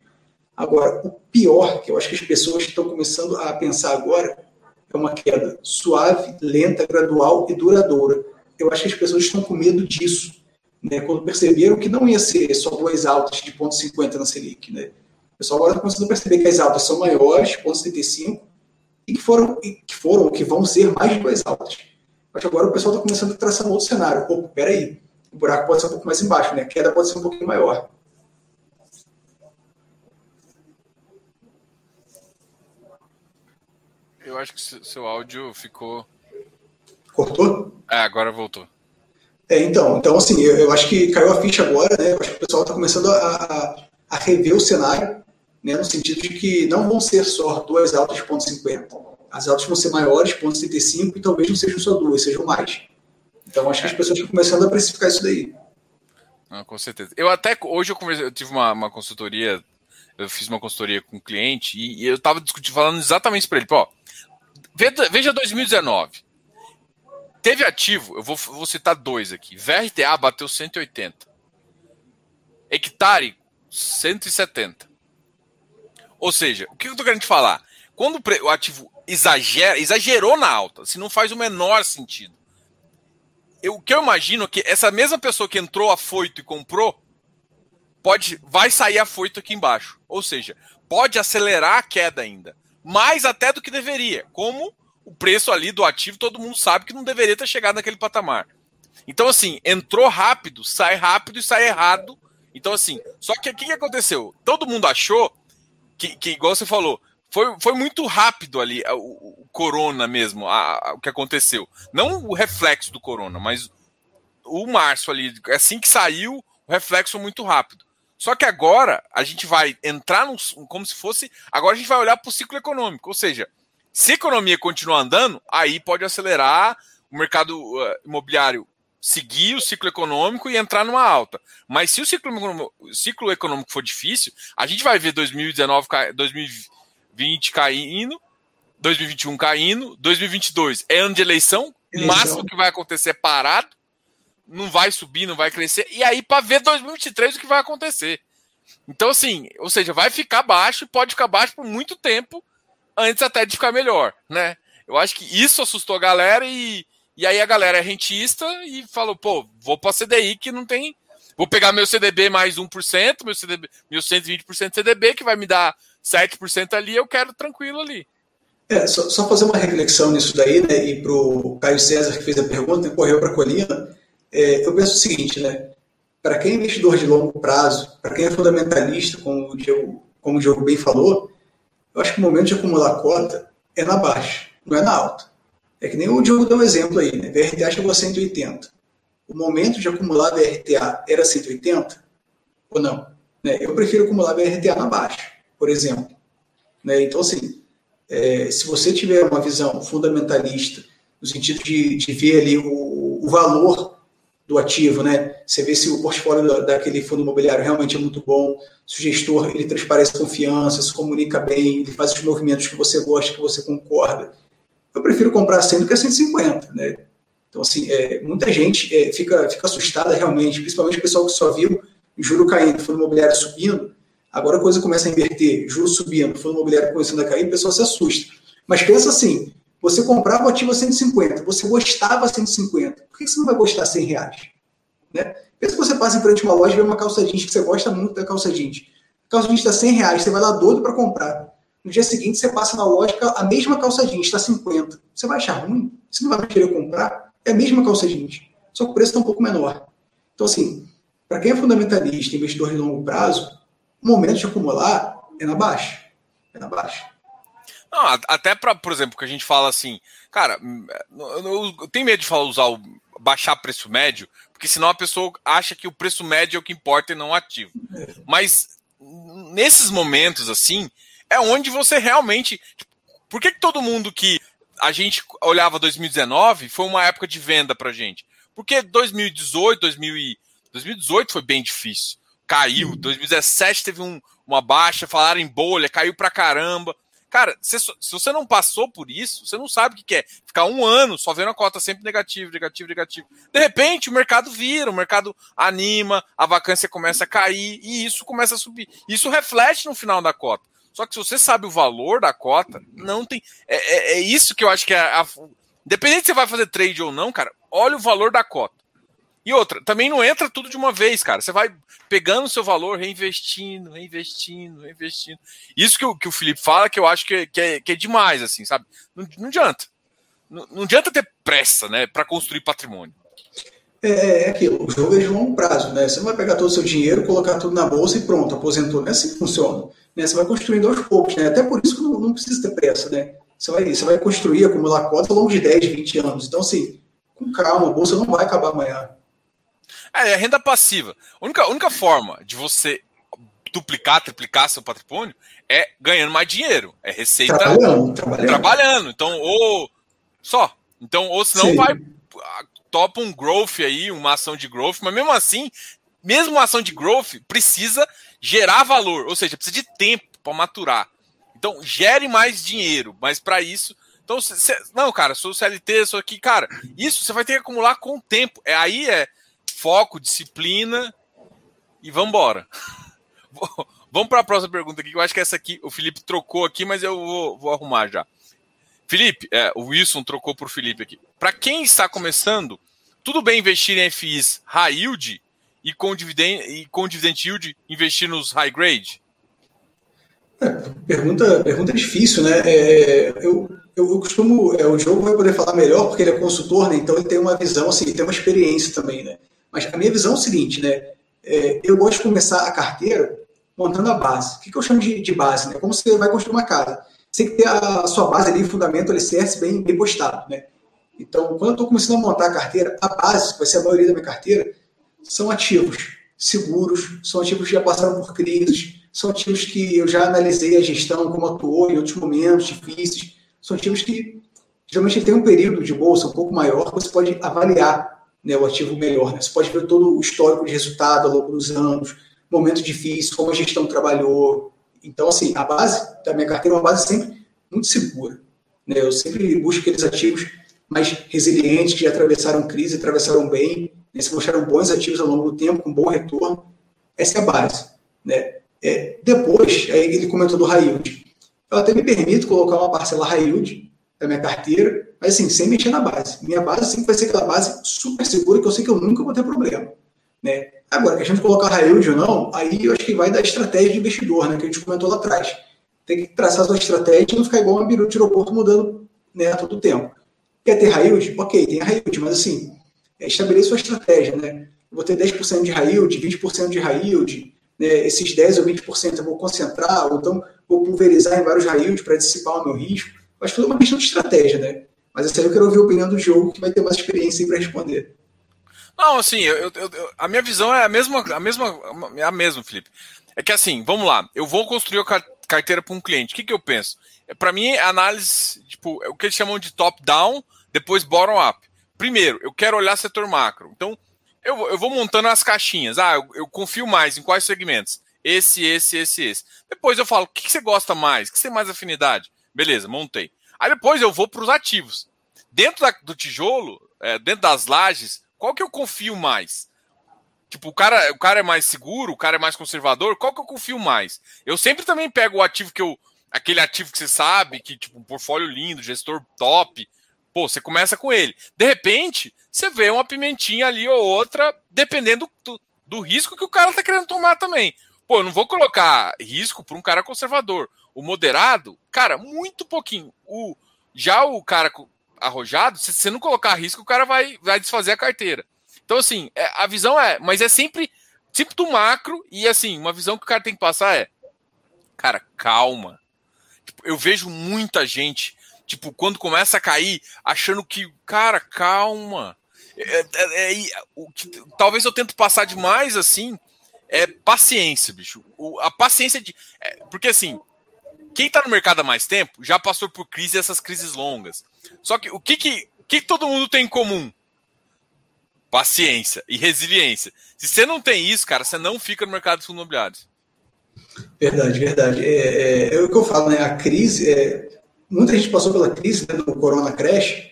Agora, o pior, que eu acho que as pessoas estão começando a pensar agora, é uma queda suave, lenta, gradual e duradoura. Eu acho que as pessoas estão com medo disso. né, quando perceberam que não ia ser só duas altas de 0,50 na Selic. Né? O pessoal agora está começando a perceber que as altas são maiores, 0,75, e que foram, e que foram, que vão ser mais de duas altas. Mas agora o pessoal está começando a traçar um outro cenário. Pô, peraí, o buraco pode ser um pouco mais embaixo, né? a queda pode ser um pouquinho maior. Eu acho que seu áudio ficou. Cortou? É, agora voltou. É, então, então assim, eu, eu, acho que caiu a ficha agora, né? Eu acho que o pessoal está começando a, a, a, rever o cenário, né? No sentido de que não vão ser só duas altas de ponto 50. As altas vão ser maiores, ponto 75, e talvez não sejam só duas, sejam mais. Então, acho que as pessoas estão começando a precificar isso daí. Ah, com certeza. Eu até, hoje eu, conversei, eu tive uma, uma consultoria, eu fiz uma consultoria com um cliente, e, e eu estava discutindo, falando exatamente para ele, pô, veja 2019 Teve ativo, eu vou, vou citar dois aqui. VRTA bateu 180. Hectare, 170. Ou seja, o que eu estou querendo falar? Quando o ativo exagera, exagerou na alta, se não faz o menor sentido. Eu, o que eu imagino é que essa mesma pessoa que entrou afoito e comprou, pode, vai sair afoito aqui embaixo. Ou seja, pode acelerar a queda ainda. Mais até do que deveria. Como o preço ali do ativo, todo mundo sabe que não deveria ter chegado naquele patamar. Então, assim, entrou rápido, sai rápido e sai errado. Então, assim, só que o que, que aconteceu? Todo mundo achou que, que, igual você falou, foi, foi muito rápido ali o, o corona mesmo, a, a, o que aconteceu. Não o reflexo do corona, mas o março ali, assim que saiu, o reflexo foi muito rápido. Só que agora a gente vai entrar num, como se fosse. Agora a gente vai olhar para o ciclo econômico, ou seja, se a economia continuar andando, aí pode acelerar o mercado uh, imobiliário seguir o ciclo econômico e entrar numa alta. Mas se o ciclo, o ciclo econômico for difícil, a gente vai ver 2019, 2020 caindo, 2021 caindo, 2022 é ano de eleição, eleição. o máximo que vai acontecer é parado, não vai subir, não vai crescer, e aí para ver 2023 o que vai acontecer. Então, assim, ou seja, vai ficar baixo e pode ficar baixo por muito tempo antes até de ficar melhor, né? Eu acho que isso assustou a galera e, e aí a galera é rentista e falou, pô, vou para CDI que não tem. Vou pegar meu CDB mais 1%, meu, CDB, meu 120% CDB, que vai me dar 7% ali, eu quero tranquilo ali. É, só, só, fazer uma reflexão nisso daí, né? E para o Caio César, que fez a pergunta, correu para a colina, é, eu penso o seguinte, né? Para quem é investidor de longo prazo, para quem é fundamentalista, como o como o Diogo bem falou, eu acho que o momento de acumular cota é na baixa, não é na alta. É que nem o Diogo deu um exemplo aí, né? VRTA chegou a 180. O momento de acumular VRTA era 180 ou não? Né? Eu prefiro acumular VRTA na baixa, por exemplo. Né? Então, assim, é, se você tiver uma visão fundamentalista, no sentido de, de ver ali o, o valor do ativo, né? Você vê se o portfólio daquele fundo imobiliário realmente é muito bom, se o gestor ele transparece confiança, se comunica bem, ele faz os movimentos que você gosta, que você concorda. Eu prefiro comprar 100 do que 150, né? Então, assim, é, muita gente é, fica, fica assustada realmente, principalmente o pessoal que só viu juro caindo, fundo imobiliário subindo, agora a coisa começa a inverter, juro subindo, fundo imobiliário começando a cair, o pessoal se assusta. Mas pensa assim, você comprava o ativo a 150, você gostava a 150. Por que você não vai gostar a 100 reais? Né? Pensa que você passa em frente a uma loja e vê uma calça jeans que você gosta muito da calça jeans. A calça jeans está 100 reais, você vai lá doido para comprar. No dia seguinte, você passa na loja, a mesma calça jeans está 50. Você vai achar ruim? Você não vai querer comprar? É a mesma calça jeans, só que o preço está um pouco menor. Então, assim, para quem é fundamentalista, investidor de longo prazo, o momento de acumular é na baixa. É na baixa. Não, até para, por exemplo, que a gente fala assim, cara, eu tenho medo de falar, usar o baixar preço médio, porque senão a pessoa acha que o preço médio é o que importa e não o ativo. Mas nesses momentos assim, é onde você realmente. Por que, que todo mundo que a gente olhava 2019 foi uma época de venda pra gente? Porque 2018, 2000 2018 foi bem difícil. Caiu. 2017 teve um, uma baixa, falaram em bolha, caiu pra caramba. Cara, se, se você não passou por isso, você não sabe o que é. Ficar um ano só vendo a cota sempre negativa, negativa, negativa. De repente, o mercado vira, o mercado anima, a vacância começa a cair e isso começa a subir. Isso reflete no final da cota. Só que se você sabe o valor da cota, não tem. É, é, é isso que eu acho que é. A, independente se você vai fazer trade ou não, cara, olha o valor da cota. E outra, também não entra tudo de uma vez, cara. Você vai pegando o seu valor, reinvestindo, reinvestindo, reinvestindo. Isso que o, que o Felipe fala, que eu acho que, que, é, que é demais, assim, sabe? Não, não adianta. Não, não, adianta ter pressa, né, para construir patrimônio. É, é, é aquilo, o jogo é de longo prazo, né? Você não vai pegar todo o seu dinheiro, colocar tudo na bolsa e pronto, aposentou. Não é assim que funciona. Né? Você vai construindo aos poucos, né? Até por isso que não, não precisa ter pressa, né? Você vai, você vai construir, acumular cotas ao longo de 10, 20 anos. Então, assim, com calma, a bolsa não vai acabar amanhã. É, é renda passiva. A única, a única forma de você duplicar, triplicar seu patrimônio é ganhando mais dinheiro. É receita trabalhando. Trabalhando. trabalhando. Então, ou só. Então, ou senão Sim. vai topa um growth aí, uma ação de growth, mas mesmo assim, mesmo uma ação de growth precisa gerar valor, ou seja, precisa de tempo para maturar. Então, gere mais dinheiro, mas para isso, então, cê, não, cara, sou CLT, sou aqui, cara, isso você vai ter que acumular com o tempo. É aí é foco, disciplina e vamos embora. vamos para a próxima pergunta aqui, que eu acho que essa aqui o Felipe trocou aqui, mas eu vou, vou arrumar já. Felipe, é, o Wilson trocou por Felipe aqui. Para quem está começando, tudo bem investir em FIs high yield e com dividend, e com dividend yield investir nos high grade? É, pergunta, pergunta difícil, né? É, eu, eu, eu, costumo. É, o jogo vai poder falar melhor porque ele é consultor, né? Então ele tem uma visão, assim, tem uma experiência também, né? Mas a minha visão é o seguinte, né? É, eu gosto de começar a carteira montando a base. O que, que eu chamo de, de base? Né? Como você vai construir uma casa você tem que ter a sua base ali, fundamento, alicerce bem, bem postado, né? Então, quando eu estou começando a montar a carteira, a base, que vai ser a maioria da minha carteira, são ativos seguros, são ativos que já passaram por crises, são ativos que eu já analisei a gestão, como atuou em outros momentos difíceis, são ativos que geralmente tem um período de bolsa um pouco maior que você pode avaliar né, o ativo melhor. Né? Você pode ver todo o histórico de resultado ao longo dos anos, momentos difíceis, como a gestão trabalhou, então, assim, a base da minha carteira é uma base sempre muito segura. Né? Eu sempre busco aqueles ativos mais resilientes, que já atravessaram crise, atravessaram bem, né? se mostraram bons ativos ao longo do tempo, com bom retorno. Essa é a base. Né? É, depois, aí ele comentou do high yield. Eu até me permito colocar uma parcela high yield da minha carteira, mas assim, sem mexer na base. Minha base sempre vai ser aquela base super segura que eu sei que eu nunca vou ter problema. Né? Agora, a gente colocar high yield ou não, aí eu acho que vai da estratégia de investidor, né, que a gente comentou lá atrás. Tem que traçar sua estratégia e não ficar igual uma biru de aeroporto mudando né, a todo tempo. Quer ter high yield? Ok, tem high yield, mas assim, é, estabeleça sua estratégia. Né? Eu vou ter 10% de high yield, 20% de high yield, né, esses 10 ou 20% eu vou concentrar, ou então vou pulverizar em vários high para dissipar o meu risco. Acho que é uma questão de estratégia, né? Mas aí eu quero ouvir a opinião do jogo, que vai ter mais experiência para responder. Não, assim, eu, eu, a minha visão é a mesma, a mesma, é a mesma, Felipe. É que assim, vamos lá, eu vou construir a carteira para um cliente. O que, que eu penso? É, para mim, análise, tipo, é o que eles chamam de top-down, depois bottom-up. Primeiro, eu quero olhar setor macro. Então, eu, eu vou montando as caixinhas. Ah, eu, eu, confio mais em quais segmentos? Esse, esse, esse, esse. Depois eu falo, o que, que você gosta mais? O que você tem mais afinidade? Beleza, montei. Aí depois eu vou para os ativos. Dentro da, do tijolo, é, dentro das lajes, qual que eu confio mais? Tipo, o cara, o cara é mais seguro, o cara é mais conservador, qual que eu confio mais? Eu sempre também pego o ativo que eu. Aquele ativo que você sabe, que, tipo, um portfólio lindo, gestor top. Pô, você começa com ele. De repente, você vê uma pimentinha ali ou outra, dependendo do, do risco que o cara tá querendo tomar também. Pô, eu não vou colocar risco para um cara conservador. O moderado, cara, muito pouquinho. O, já o cara arrojado, se você não colocar risco, o cara vai, vai desfazer a carteira. Então, assim, é, a visão é, mas é sempre tipo do macro, e assim, uma visão que o cara tem que passar é, cara, calma. Tipo, eu vejo muita gente, tipo, quando começa a cair, achando que, cara, calma. É, é, é, o que, talvez eu tento passar demais assim, é paciência, bicho. O, a paciência de. É, porque assim, quem está no mercado há mais tempo já passou por crise essas crises longas. Só que o que, que, que todo mundo tem em comum? Paciência e resiliência. Se você não tem isso, cara, você não fica no mercado de fundos imobiliários. Verdade, verdade. É, é, é, o que eu falo, né? A crise, é, muita gente passou pela crise né, do Corona Crash,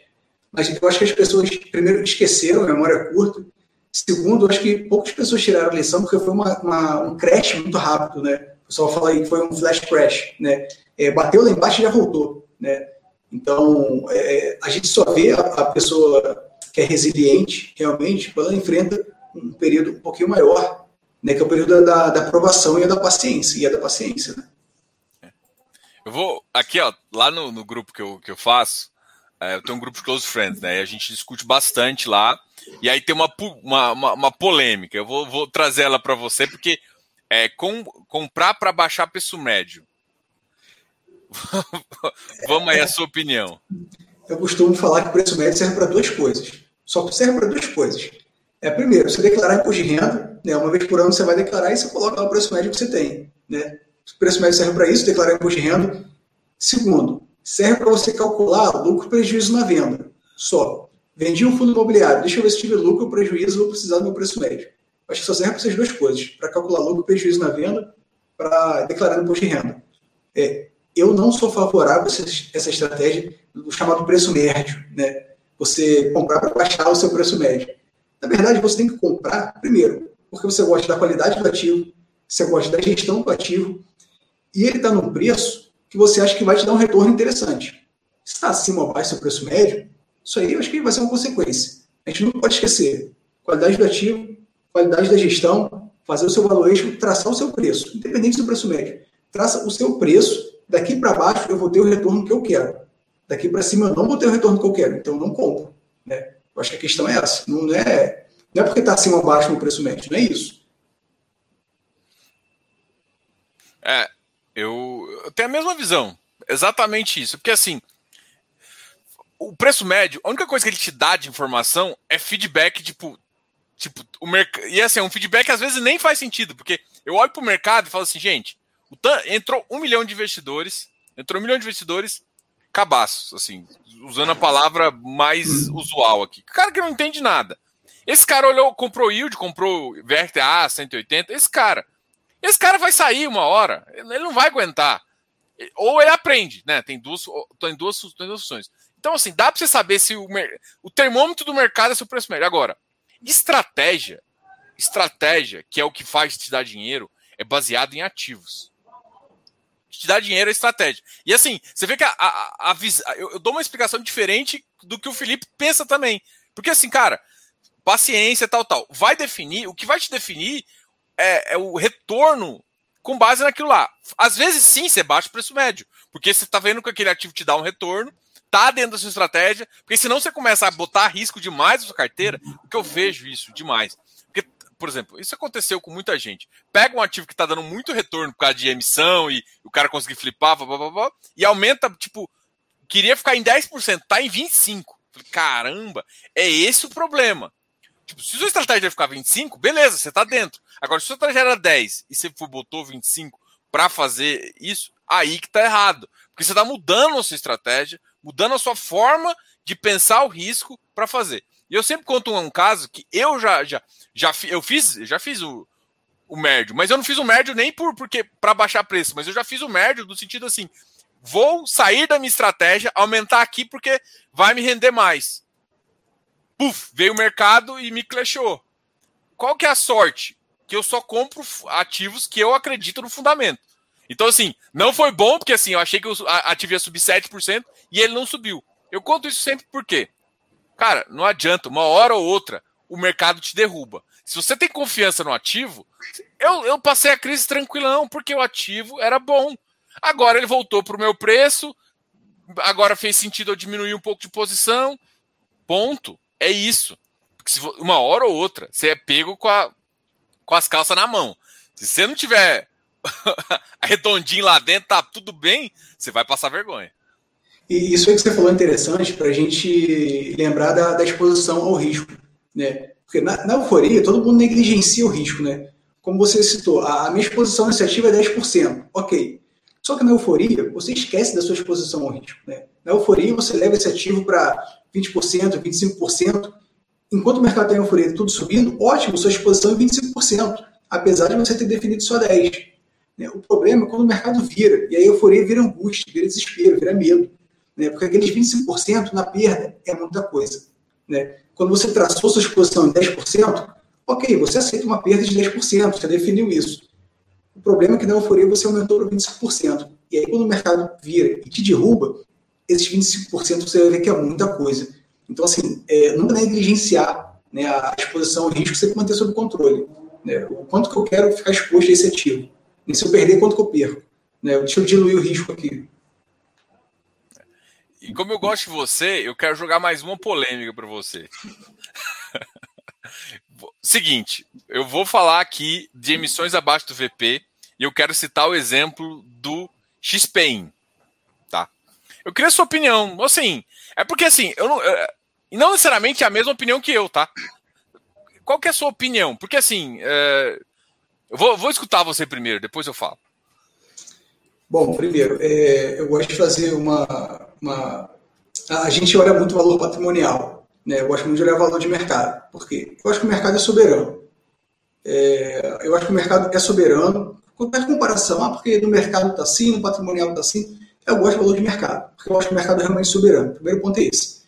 mas eu acho que as pessoas, primeiro, esqueceram, a memória é curta. Segundo, acho que poucas pessoas tiraram a lição porque foi uma, uma, um crash muito rápido, né? Pessoal fala aí que foi um flash crash, né? É, bateu lá embaixo e já voltou, né? Então, é, a gente só vê a, a, pessoa que é resiliente, realmente, ela enfrenta um período um pouquinho maior, né, que é o período da, da aprovação e da paciência, e é da paciência. Né? Eu vou, aqui, ó, lá no, no grupo que eu, que eu faço, é, eu tenho um grupo de close friends, né, e a gente discute bastante lá, e aí tem uma, uma, uma, uma polêmica, eu vou, vou trazer ela para você, porque é com, comprar para baixar preço médio. Vamos aí a sua opinião. Eu costumo falar que o preço médio serve para duas coisas. Só serve para duas coisas. É, primeiro, você declarar imposto de renda, né, uma vez por ano você vai declarar e você coloca lá o preço médio que você tem. Né? O preço médio serve para isso, declarar imposto de renda. Segundo, serve para você calcular lucro e prejuízo na venda. Só. Vendi um fundo imobiliário, deixa eu ver se tive lucro ou prejuízo, vou precisar do meu preço médio. Acho que só serve para essas duas coisas, para calcular lucro e prejuízo na venda, para declarar imposto de renda. É, eu não sou favorável a essa estratégia do chamado preço médio, né? Você comprar para baixar o seu preço médio. Na verdade, você tem que comprar, primeiro, porque você gosta da qualidade do ativo, você gosta da gestão do ativo, e ele está num preço que você acha que vai te dar um retorno interessante. Se está acima ou abaixo do seu preço médio, isso aí eu acho que vai ser uma consequência. A gente não pode esquecer qualidade do ativo, qualidade da gestão, fazer o seu valuation, traçar o seu preço, independente do preço médio. Traça o seu preço, daqui para baixo eu vou ter o retorno que eu quero. Daqui para cima eu não vou ter o retorno que eu quero, então eu não compro. Né? Eu acho que a questão é essa. Não é, não é porque está acima ou abaixo no preço médio, não é isso. É, eu, eu tenho a mesma visão. Exatamente isso. Porque assim, o preço médio, a única coisa que ele te dá de informação é feedback, tipo, tipo, o mercado. E assim, um feedback às vezes nem faz sentido, porque eu olho para o mercado e falo assim, gente, entrou um milhão de investidores, entrou um milhão de investidores, cabaços, assim, usando a palavra mais usual aqui. Cara que não entende nada. Esse cara olhou, comprou yield, comprou VRTA 180, esse cara. Esse cara vai sair uma hora, ele não vai aguentar. Ou ele aprende, né? Tem duas, tem duas, tem duas opções. Então, assim, dá para você saber se o, o termômetro do mercado é seu preço médio. Agora, estratégia, estratégia, que é o que faz te dar dinheiro, é baseado em ativos te dá dinheiro é estratégia. E assim, você vê que a, a, a eu, eu, dou uma explicação diferente do que o Felipe pensa também. Porque assim, cara, paciência, tal, tal. Vai definir, o que vai te definir é, é o retorno com base naquilo lá. Às vezes sim, você baixa o preço médio. Porque você está vendo que aquele ativo te dá um retorno, tá dentro da sua estratégia, porque senão você começa a botar risco demais na sua carteira, porque eu vejo isso demais por exemplo, isso aconteceu com muita gente. Pega um ativo que está dando muito retorno por causa de emissão e o cara conseguir flipar, blá, blá, blá, e aumenta, tipo, queria ficar em 10%, tá em 25%. Caramba, é esse o problema. Tipo, se sua estratégia ficar 25, beleza, você tá dentro. Agora, se sua estratégia era 10 e você botou 25 para fazer isso, aí que tá errado. Porque você tá mudando a sua estratégia, mudando a sua forma de pensar o risco para fazer. E eu sempre conto um, caso que eu já já já eu fiz, já fiz o, o médio, mas eu não fiz o médio nem por porque para baixar preço, mas eu já fiz o médio no sentido assim, vou sair da minha estratégia, aumentar aqui porque vai me render mais. Puf, veio o mercado e me clashou. Qual que é a sorte? Que eu só compro ativos que eu acredito no fundamento. Então, assim, não foi bom, porque assim, eu achei que o ativo ia subir 7% e ele não subiu. Eu conto isso sempre por quê? Cara, não adianta, uma hora ou outra o mercado te derruba. Se você tem confiança no ativo, eu, eu passei a crise tranquilão, porque o ativo era bom. Agora ele voltou para o meu preço, agora fez sentido eu diminuir um pouco de posição. Ponto. É isso. Porque se, uma hora ou outra, você é pego com, a, com as calças na mão. Se você não tiver redondinho lá dentro, tá tudo bem, você vai passar vergonha. E isso aí que você falou é interessante para a gente lembrar da, da, exposição ao risco. Né? Porque na, na, euforia, todo mundo negligencia o risco. Né? Como você citou, a, a minha exposição ativo é 10%. Ok. Só que na euforia, você esquece da sua exposição ao risco. Né? Na euforia, você leva esse ativo para 20%, 25%. Enquanto o mercado está em euforia tudo subindo, ótimo, sua exposição é 25%, apesar de você ter definido só 10%. Né? O problema é quando o mercado vira, e a euforia vira angústia, vira desespero, vira medo. Né? Porque aqueles 25% na perda é muita coisa. Né? Quando você traçou sua exposição em 10%, ok, você aceita uma perda de 10%, você definiu isso. O problema é que na euforia você aumentou para 25%. E aí, quando o mercado vira e te derruba, esses 25% você vai ver que é muita coisa. Então, assim, é, nunca negligenciar né, a exposição ao risco, sempre manter sob controle. Né? O quanto que eu quero ficar exposto a esse ativo. E se eu perder, quanto que eu perco. Né? Deixa eu diluir o risco aqui. E como eu gosto de você, eu quero jogar mais uma polêmica para você. Seguinte, eu vou falar aqui de emissões abaixo do VP e eu quero citar o exemplo do XPEN, tá? Eu queria sua opinião, assim, é porque assim, eu não, não necessariamente é a mesma opinião que eu, tá? Qual que é a sua opinião? Porque assim, é, eu vou, vou escutar você primeiro, depois eu falo. Bom, primeiro, é, eu gosto de fazer uma, uma, A gente olha muito valor patrimonial. Né? Eu gosto muito de olhar valor de mercado. Por quê? Eu acho que o mercado é soberano. É, eu acho que o mercado é soberano. Qualquer comparação, ah, porque no mercado está assim, no patrimonial está assim. Eu gosto do valor de mercado, porque eu acho que o mercado é realmente soberano. O primeiro ponto é esse.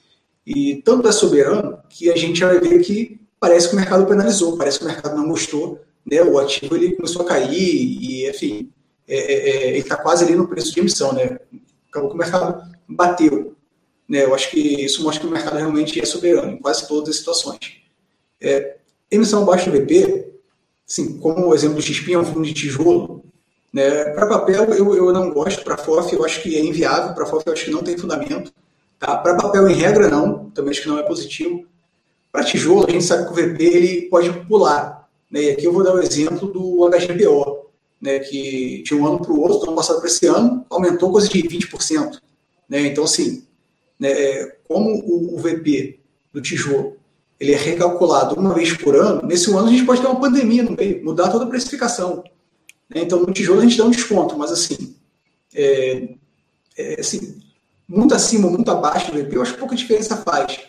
E tanto é soberano que a gente vai ver que parece que o mercado penalizou, parece que o mercado não gostou, né? o ativo ele começou a cair e, enfim, é, é, é ele está quase ali no preço de emissão, né? Acabou que o mercado bateu. Né? Eu acho que isso mostra que o mercado realmente é soberano em quase todas as situações. É, emissão abaixo do VP, assim, como o exemplo XP é um fundo de tijolo, né? para papel eu, eu não gosto, para FOF eu acho que é inviável, para FOF eu acho que não tem fundamento. Tá? Para papel, em regra, não, também acho que não é positivo. Para tijolo, a gente sabe que o VP ele pode pular. Né? E aqui eu vou dar o exemplo do HGPO, né? que de um ano para o outro, do ano passado para esse ano, aumentou coisa de 20%. Né? Então, assim, né, é, como o VP do tijolo ele é recalculado uma vez por ano, nesse ano a gente pode ter uma pandemia no meio, mudar toda a precificação. Né? Então, no tijolo a gente dá um desconto, mas assim, é, é, assim muito acima, muito abaixo do VP, eu acho que pouca diferença faz.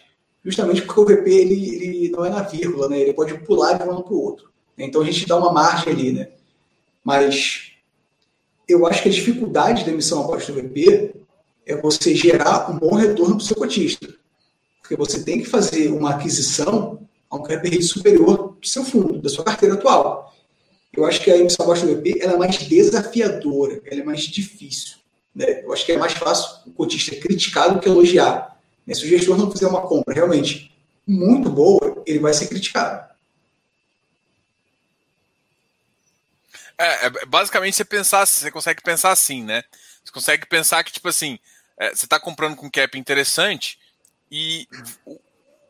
Justamente porque o VP ele, ele não é na vírgula, né? ele pode pular de um ano para o outro. Então a gente dá uma margem ali. Né? Mas eu acho que a dificuldade da emissão abaixo do VP é você gerar um bom retorno para o seu cotista. Porque você tem que fazer uma aquisição a um cap rate superior do seu fundo, da sua carteira atual. Eu acho que a emissão abaixo do VP é mais desafiadora, ela é mais difícil. Né? Eu acho que é mais fácil o cotista criticar do que elogiar. Né? Se o gestor não fizer uma compra realmente muito boa, ele vai ser criticado. É, é basicamente você pensar, você consegue pensar assim, né? Você consegue pensar que tipo assim, é, você está comprando com cap interessante e o,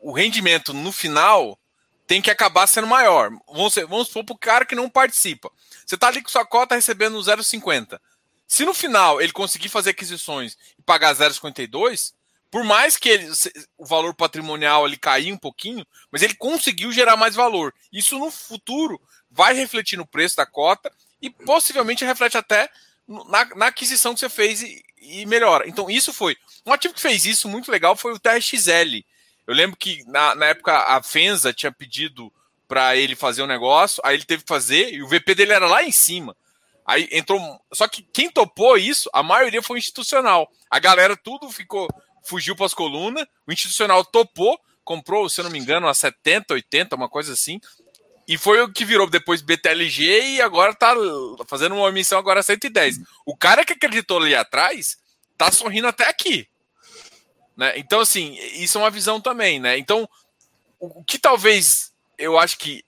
o, rendimento no final tem que acabar sendo maior. Vamos, ser, vamos supor para o cara que não participa. Você está ali com sua cota recebendo 0,50. Se no final ele conseguir fazer aquisições e pagar 0,52, por mais que ele, o valor patrimonial ali cair um pouquinho, mas ele conseguiu gerar mais valor. Isso no futuro vai refletir no preço da cota e possivelmente reflete até na, na aquisição que você fez e, e, melhora. Então, isso foi. Um ativo que fez isso muito legal foi o TRXL. Eu lembro que na, na época a Fenza tinha pedido para ele fazer um negócio, aí ele teve que fazer e o VP dele era lá em cima. Aí entrou. Só que quem topou isso, a maioria foi institucional. A galera tudo ficou. Fugiu para as colunas. O institucional topou, comprou, se eu não me engano, a 70, 80, uma coisa assim. E foi o que virou depois BTLG e agora tá fazendo uma emissão agora a 110. O cara que acreditou ali atrás tá sorrindo até aqui. Né? Então, assim, isso é uma visão também, né? Então, o que talvez eu acho que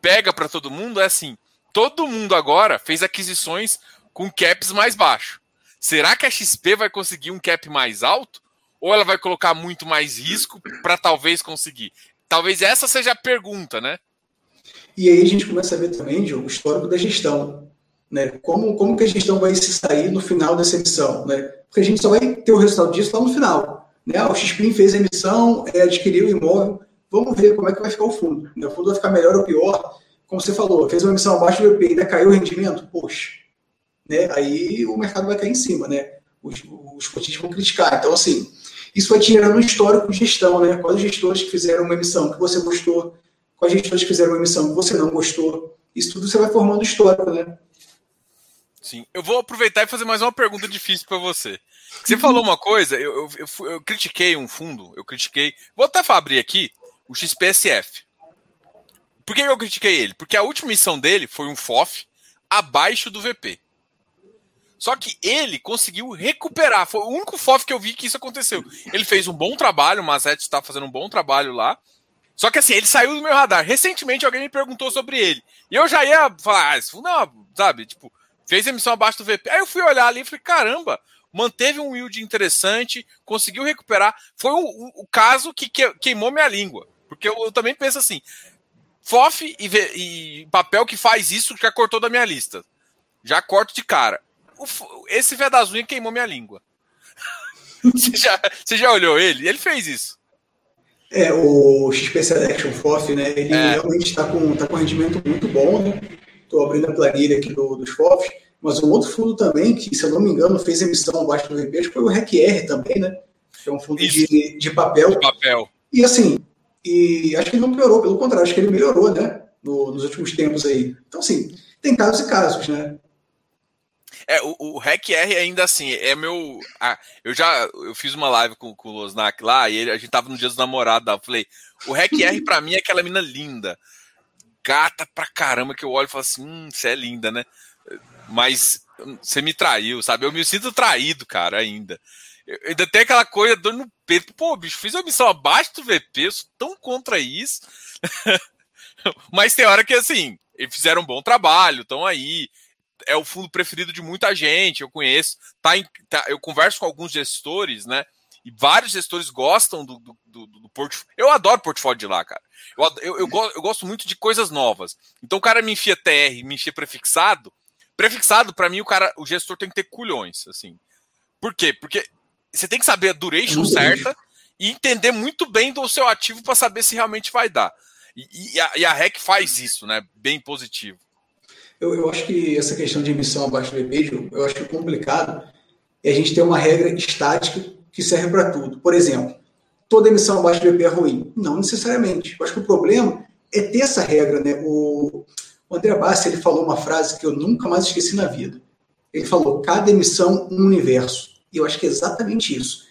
pega para todo mundo é assim: todo mundo agora fez aquisições com caps mais baixo. Será que a XP vai conseguir um cap mais alto? Ou ela vai colocar muito mais risco para talvez conseguir? Talvez essa seja a pergunta, né? E aí a gente começa a ver também, Diogo, o histórico da gestão. Né? Como, como que a gestão vai se sair no final dessa emissão? Né? Porque a gente só vai ter o resultado disso lá no final. Né? O XP fez a emissão, é, adquiriu o imóvel, vamos ver como é que vai ficar o fundo. Né? O fundo vai ficar melhor ou pior? como você falou, fez uma emissão abaixo do e ainda caiu o rendimento, poxa, né? aí o mercado vai cair em cima, né? Os, os cotistas vão criticar. Então, assim, isso vai tirando um histórico de gestão, né? Quais gestores que fizeram uma emissão que você gostou, quais gestores fizeram uma emissão que você não gostou. Isso tudo você vai formando histórico, né? Sim. Eu vou aproveitar e fazer mais uma pergunta difícil para você. Você falou uma coisa, eu, eu, eu, eu, critiquei um fundo, eu critiquei. Vou até abrir aqui o XPSF. Por que eu critiquei ele? Porque a última missão dele foi um FOF abaixo do VP. Só que ele conseguiu recuperar. Foi o único FOF que eu vi que isso aconteceu. Ele fez um bom trabalho, o Mazete está fazendo um bom trabalho lá. Só que assim, ele saiu do meu radar. Recentemente alguém me perguntou sobre ele. E eu já ia falar, ah, não, sabe, tipo, fez emissão abaixo do VP. Aí eu fui olhar ali e falei, caramba, manteve um yield interessante, conseguiu recuperar. Foi o, o, o caso que, que, queimou minha língua. Porque eu, eu também penso assim, FOF e, e, papel que faz isso já cortou da minha lista. Já corto de cara. O, esse Vedazunha queimou minha língua. você, já, você já olhou ele? Ele fez isso. É, o XP Selection FOF, né? Ele é. realmente está com, tá com rendimento muito bom, né? Estou abrindo a planilha aqui do, dos FOFs. Mas um outro fundo também, que, se eu não me engano, fez emissão abaixo do VP, foi o RECR também, né? Que é um fundo de, de papel. De papel. E assim, e acho que ele não piorou, pelo contrário, acho que ele melhorou, né? No, nos últimos tempos aí. Então, assim, tem casos e casos, né? É, o, o REC-R ainda assim, é meu. Ah, eu já eu fiz uma live com, com o Losnak lá e ele, a gente tava no dia dos namorados. Eu falei, o REC-R pra mim é aquela mina linda. Gata pra caramba que eu olho e falo assim: hum, você é linda, né? Mas você me traiu, sabe? Eu me sinto traído, cara, ainda. Eu, ainda tem aquela coisa dando no peito. Pô, bicho, fiz uma missão abaixo do VP, eu sou tão contra isso. Mas tem hora que, assim, eles fizeram um bom trabalho, estão aí é o fundo preferido de muita gente, eu conheço. Tá, em, tá eu converso com alguns gestores, né? E vários gestores gostam do, do, do, do portfólio. Eu adoro portfólio de lá, cara. Eu, eu, eu, gosto, eu gosto muito de coisas novas. Então o cara me enfia TR, me enfia prefixado. Prefixado, para mim, o cara, o gestor tem que ter culhões, assim. Por quê? Porque você tem que saber a duration certa e entender muito bem do seu ativo para saber se realmente vai dar. E, e, a, e a REC faz isso, né? Bem positivo. Eu, eu acho que essa questão de emissão abaixo do VP, eu acho é complicado é a gente ter uma regra estática que serve para tudo. Por exemplo, toda emissão abaixo do VP é ruim? Não necessariamente. Eu acho que o problema é ter essa regra. Né? O, o André Bassi ele falou uma frase que eu nunca mais esqueci na vida. Ele falou: cada emissão um universo. E eu acho que é exatamente isso.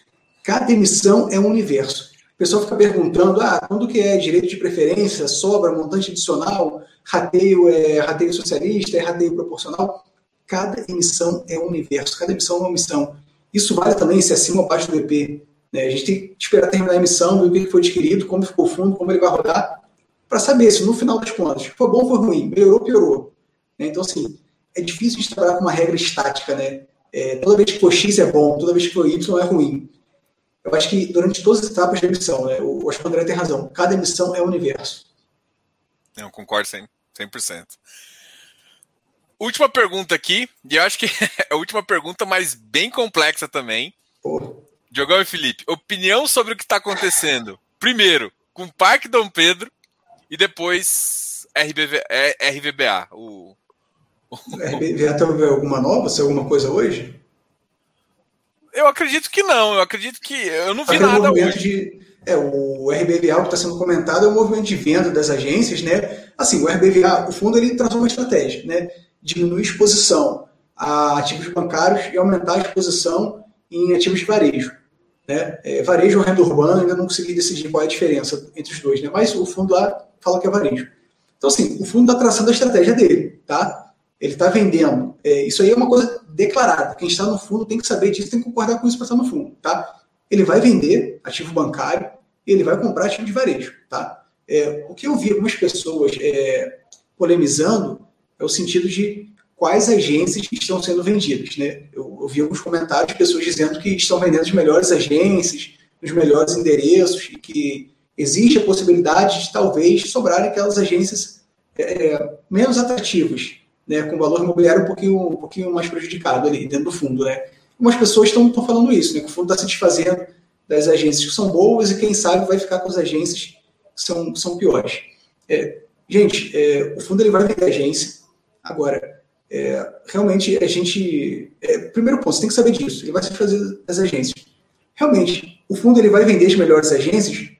Cada emissão é um universo. Pessoal fica perguntando: ah, quando que é direito de preferência, sobra, montante adicional? rateio é rateio socialista, é rateio proporcional. Cada emissão é um universo, cada emissão é uma missão. Isso vale também se é acima ou abaixo do EP. Né? A gente tem que esperar terminar a emissão, ver o que foi adquirido, como ficou o fundo, como ele vai rodar, para saber se no final das contas foi bom ou foi ruim, melhorou ou piorou. Né? Então, assim, é difícil de trabalhar com uma regra estática. Né? É, toda vez que for X é bom, toda vez que for Y é ruim. Eu acho que durante todas as etapas da emissão, né, o, acho que o André tem razão, cada emissão é um universo. Eu concordo 100%. 100%. Última pergunta aqui, e eu acho que é a última pergunta, mas bem complexa também. Oh. Diogão e Felipe, opinião sobre o que está acontecendo. Primeiro, com o Parque Dom Pedro e depois RBV, é, RVBA. O... RBVA tem alguma nova? Se alguma coisa hoje? Eu acredito que não. Eu acredito que. Eu não vi Aquele nada hoje. De é, o RBVA, o que está sendo comentado, é o movimento de venda das agências, né? Assim, o RBVA, o fundo, ele traz uma estratégia, né? Diminuir exposição a ativos bancários e aumentar a exposição em ativos de varejo. Né? É, varejo ou renda urbana, ainda não consegui decidir qual é a diferença entre os dois, né? Mas o fundo lá fala que é varejo. Então, assim, o fundo está traçando a estratégia dele, tá? Ele está vendendo. É, isso aí é uma coisa declarada. Quem está no fundo tem que saber disso, tem que concordar com isso para estar no fundo, tá? ele vai vender ativo bancário e ele vai comprar ativo de varejo. Tá? É, o que eu vi algumas pessoas é, polemizando é o sentido de quais agências estão sendo vendidas. Né? Eu, eu, vi alguns comentários de pessoas dizendo que estão vendendo as melhores agências, os melhores endereços, e que existe a possibilidade de talvez sobrarem aquelas agências é, menos atrativas, né, com valor imobiliário um pouquinho, um pouquinho mais prejudicado ali dentro do fundo. Né? Algumas pessoas estão falando isso, né, que o fundo está se desfazendo das agências que são boas e quem sabe vai ficar com as agências que são, são piores. É, gente, é, o fundo ele vai vender agência. Agora, é, realmente a gente. É, primeiro ponto, você tem que saber disso. Ele vai se desfazer das agências. Realmente, o fundo ele vai vender as melhores agências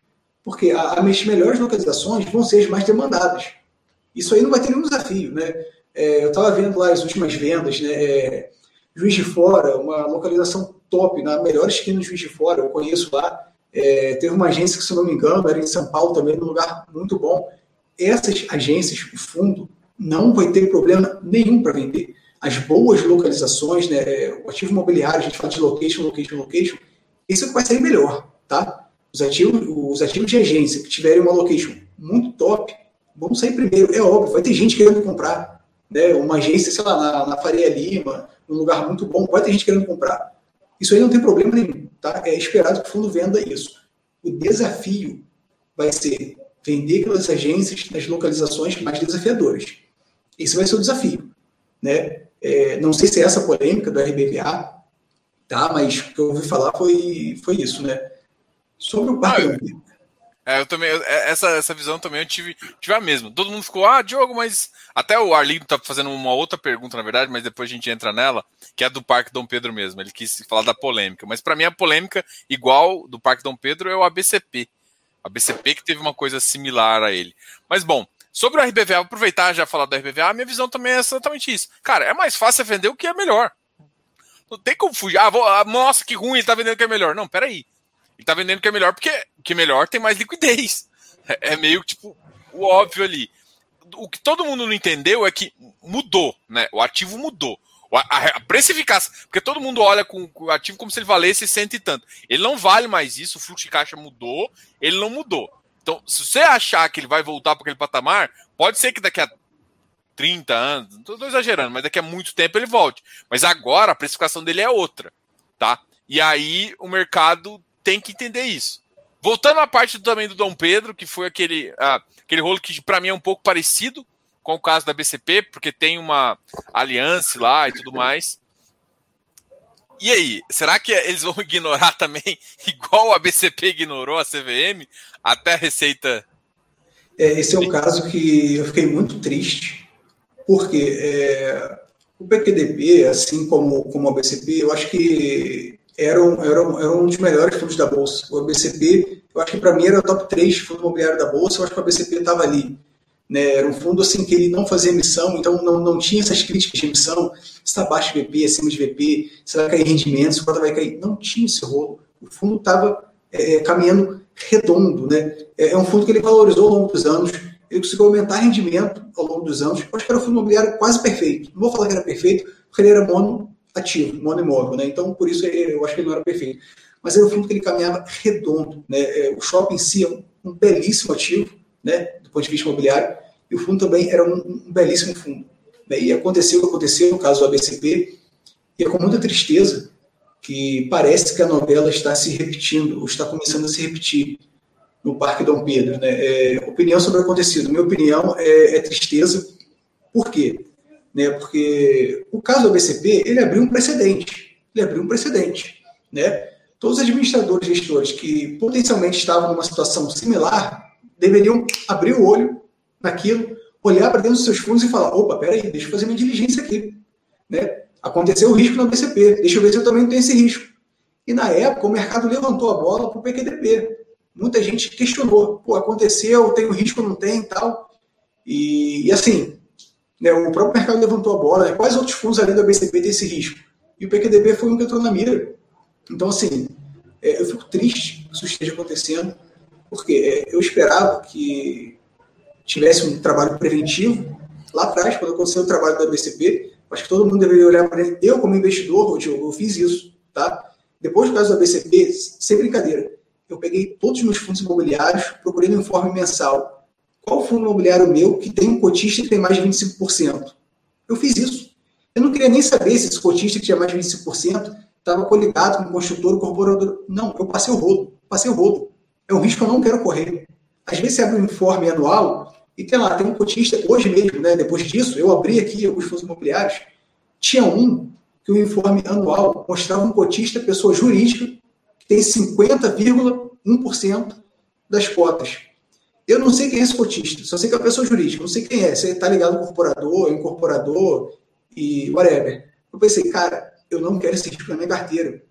porque as melhores localizações vão ser as mais demandadas. Isso aí não vai ter nenhum desafio, né? É, eu estava vendo lá as últimas vendas, né? É, Juiz de Fora, uma localização top, na melhor esquina de Juiz de Fora, eu conheço lá. É, teve uma agência que, se não me engano, era em São Paulo também, num lugar muito bom. Essas agências, o fundo, não vai ter problema nenhum para vender. as boas localizações, né, é, o ativo imobiliário, a gente fala de location, location, location, esse é que vai sair melhor, tá? Os ativos, os ativos de agência que tiverem uma location muito top, vão sair primeiro. É óbvio, vai ter gente querendo comprar. Né? Uma agência, sei lá, na, na Faria Lima, num lugar muito bom, vai ter gente querendo comprar. Isso aí não tem problema nenhum, tá? É esperado que o fundo venda isso. O desafio vai ser vender aquelas agências nas localizações mais desafiadoras. Esse vai ser o desafio, né? É, não sei se é essa polêmica do RBVA, tá? Mas o que eu ouvi falar foi, foi isso, né? Sobre o parque. Ah, é, eu também, é, essa, essa visão também eu tive, tive a mesma. Todo mundo ficou, ah, Diogo, mas. Até o Arlindo tá fazendo uma outra pergunta, na verdade, mas depois a gente entra nela, que é do Parque Dom Pedro mesmo. Ele quis falar da polêmica. Mas para mim a polêmica, igual do Parque Dom Pedro, é o ABCP. A BCP que teve uma coisa similar a ele. Mas bom, sobre o RBVA, vou aproveitar já falar do RBVA, a minha visão também é exatamente isso. Cara, é mais fácil vender o que é melhor. Não tem como fugir. Ah, vou, ah, nossa, que ruim, ele tá vendendo o que é melhor. Não, peraí. Ele tá vendendo que é melhor porque que é melhor tem mais liquidez. É, é meio tipo o óbvio ali. O que todo mundo não entendeu é que mudou, né? O ativo mudou. A, a precificação, porque todo mundo olha com, com, o ativo como se ele valesse cento e tanto. Ele não vale mais isso, o fluxo de caixa mudou, ele não mudou. Então, se você achar que ele vai voltar para aquele patamar, pode ser que daqui a 30 anos, não estou exagerando, mas daqui a muito tempo ele volte. Mas agora a precificação dele é outra, tá? E aí o mercado tem que entender isso. Voltando à parte também do Dom Pedro, que foi aquele, ah, aquele rolo que para mim é um pouco parecido com o caso da BCP, porque tem uma aliança lá e tudo mais. E aí, será que eles vão ignorar também, igual a BCP ignorou a CVM, até a Receita? É, esse é um caso que eu fiquei muito triste, porque é, o PQDP, assim como, como a BCP, eu acho que era um, era, um, dos melhores fundos da Bolsa. O ABCP, eu acho que para mim era top 3 fundo imobiliário da Bolsa, eu acho que o ABCP estava ali. Né? Era um fundo assim que ele não fazia emissão, então não, não tinha essas críticas de emissão. Se está abaixo de VP, acima de VP, se vai cair rendimento, se vai cair. Não tinha esse rolo. O fundo estava é, é, caminhando redondo. Né? É, é, um fundo que ele valorizou ao longo dos anos, ele conseguiu aumentar rendimento ao longo dos anos. Eu acho que era um fundo imobiliário quase perfeito. Não vou falar que era perfeito, porque ele era mono ativo, mono imóvel. Né? Então, por isso eu acho que ele não era perfeito. Mas era um fundo que ele caminhava redondo. Né? É, o shopping em si é um, um belíssimo ativo, né? do ponto de vista imobiliário e o fundo também era um, um belíssimo fundo. Né? E aconteceu o que aconteceu no caso do ABCP, e é com muita tristeza que parece que a novela está se repetindo, ou está começando a se repetir no Parque Dom Pedro. Né? É, opinião sobre o acontecido. Minha opinião é, é tristeza. Por quê? Né? Porque o caso do ABCP, ele abriu um precedente. Ele abriu um precedente. Né? Todos os administradores gestores que potencialmente estavam numa situação similar deveriam abrir o olho naquilo, olhar para dentro dos seus fundos e falar: opa, peraí, deixa eu fazer minha diligência aqui. Né? Aconteceu o risco na BCP, deixa eu ver se eu também tenho esse risco. E na época o mercado levantou a bola para o PQDP. Muita gente questionou: pô, aconteceu, tem o risco, não tem e tal. E assim, né, o próprio mercado levantou a bola. Né? Quais outros fundos além da BCP têm esse risco? E o PQDP foi um que entrou na mira. Então, assim, é, eu fico triste que isso esteja acontecendo, porque é, eu esperava que tivesse um trabalho preventivo lá atrás, quando aconteceu o trabalho da BCP, acho que todo mundo deveria olhar para ele. Eu, como investidor, eu fiz isso, tá? Depois do caso da BCP, sem brincadeira, eu peguei todos os meus fundos imobiliários, procurei no informe mensal. Qual fundo imobiliário meu que tem um cotista que tem mais de 25%? Eu fiz isso. Eu não queria nem saber se esse cotista que tinha mais de 25% estava coligado com o construtor, o corporador. Não, eu passei o rodo. Passei o rodo. É um risco que eu não quero correr. Às vezes você abre um informe anual e tem lá, tem um cotista, hoje mesmo, né, depois disso, eu abri aqui alguns fundos imobiliários, tinha um que o informe anual mostrava um cotista, pessoa jurídica, que tem 50,1% das cotas. Eu não sei quem é esse cotista, só sei que é uma pessoa jurídica, não sei quem é, ele está ligado ao corporador, incorporador e whatever. Eu pensei, cara, eu não quero esse risco na minha carteira.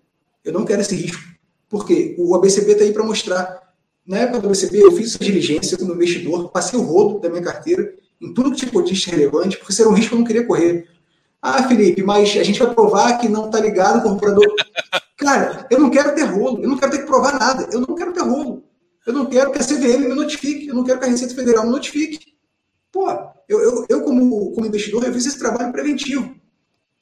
Eu não quero esse risco. Porque o ABCB está aí para mostrar na época do BCP, eu fiz essa diligência como investidor, passei o rodo da minha carteira em tudo que tinha cotista relevante, porque isso era um risco que eu não queria correr. Ah, Felipe, mas a gente vai provar que não está ligado com o comprador. Cara, eu não quero ter rolo, eu não quero ter que provar nada, eu não quero ter rolo. Eu não quero que a CVM me notifique, eu não quero que a Receita Federal me notifique. Pô, eu, eu, eu como, como investidor, eu fiz esse trabalho preventivo.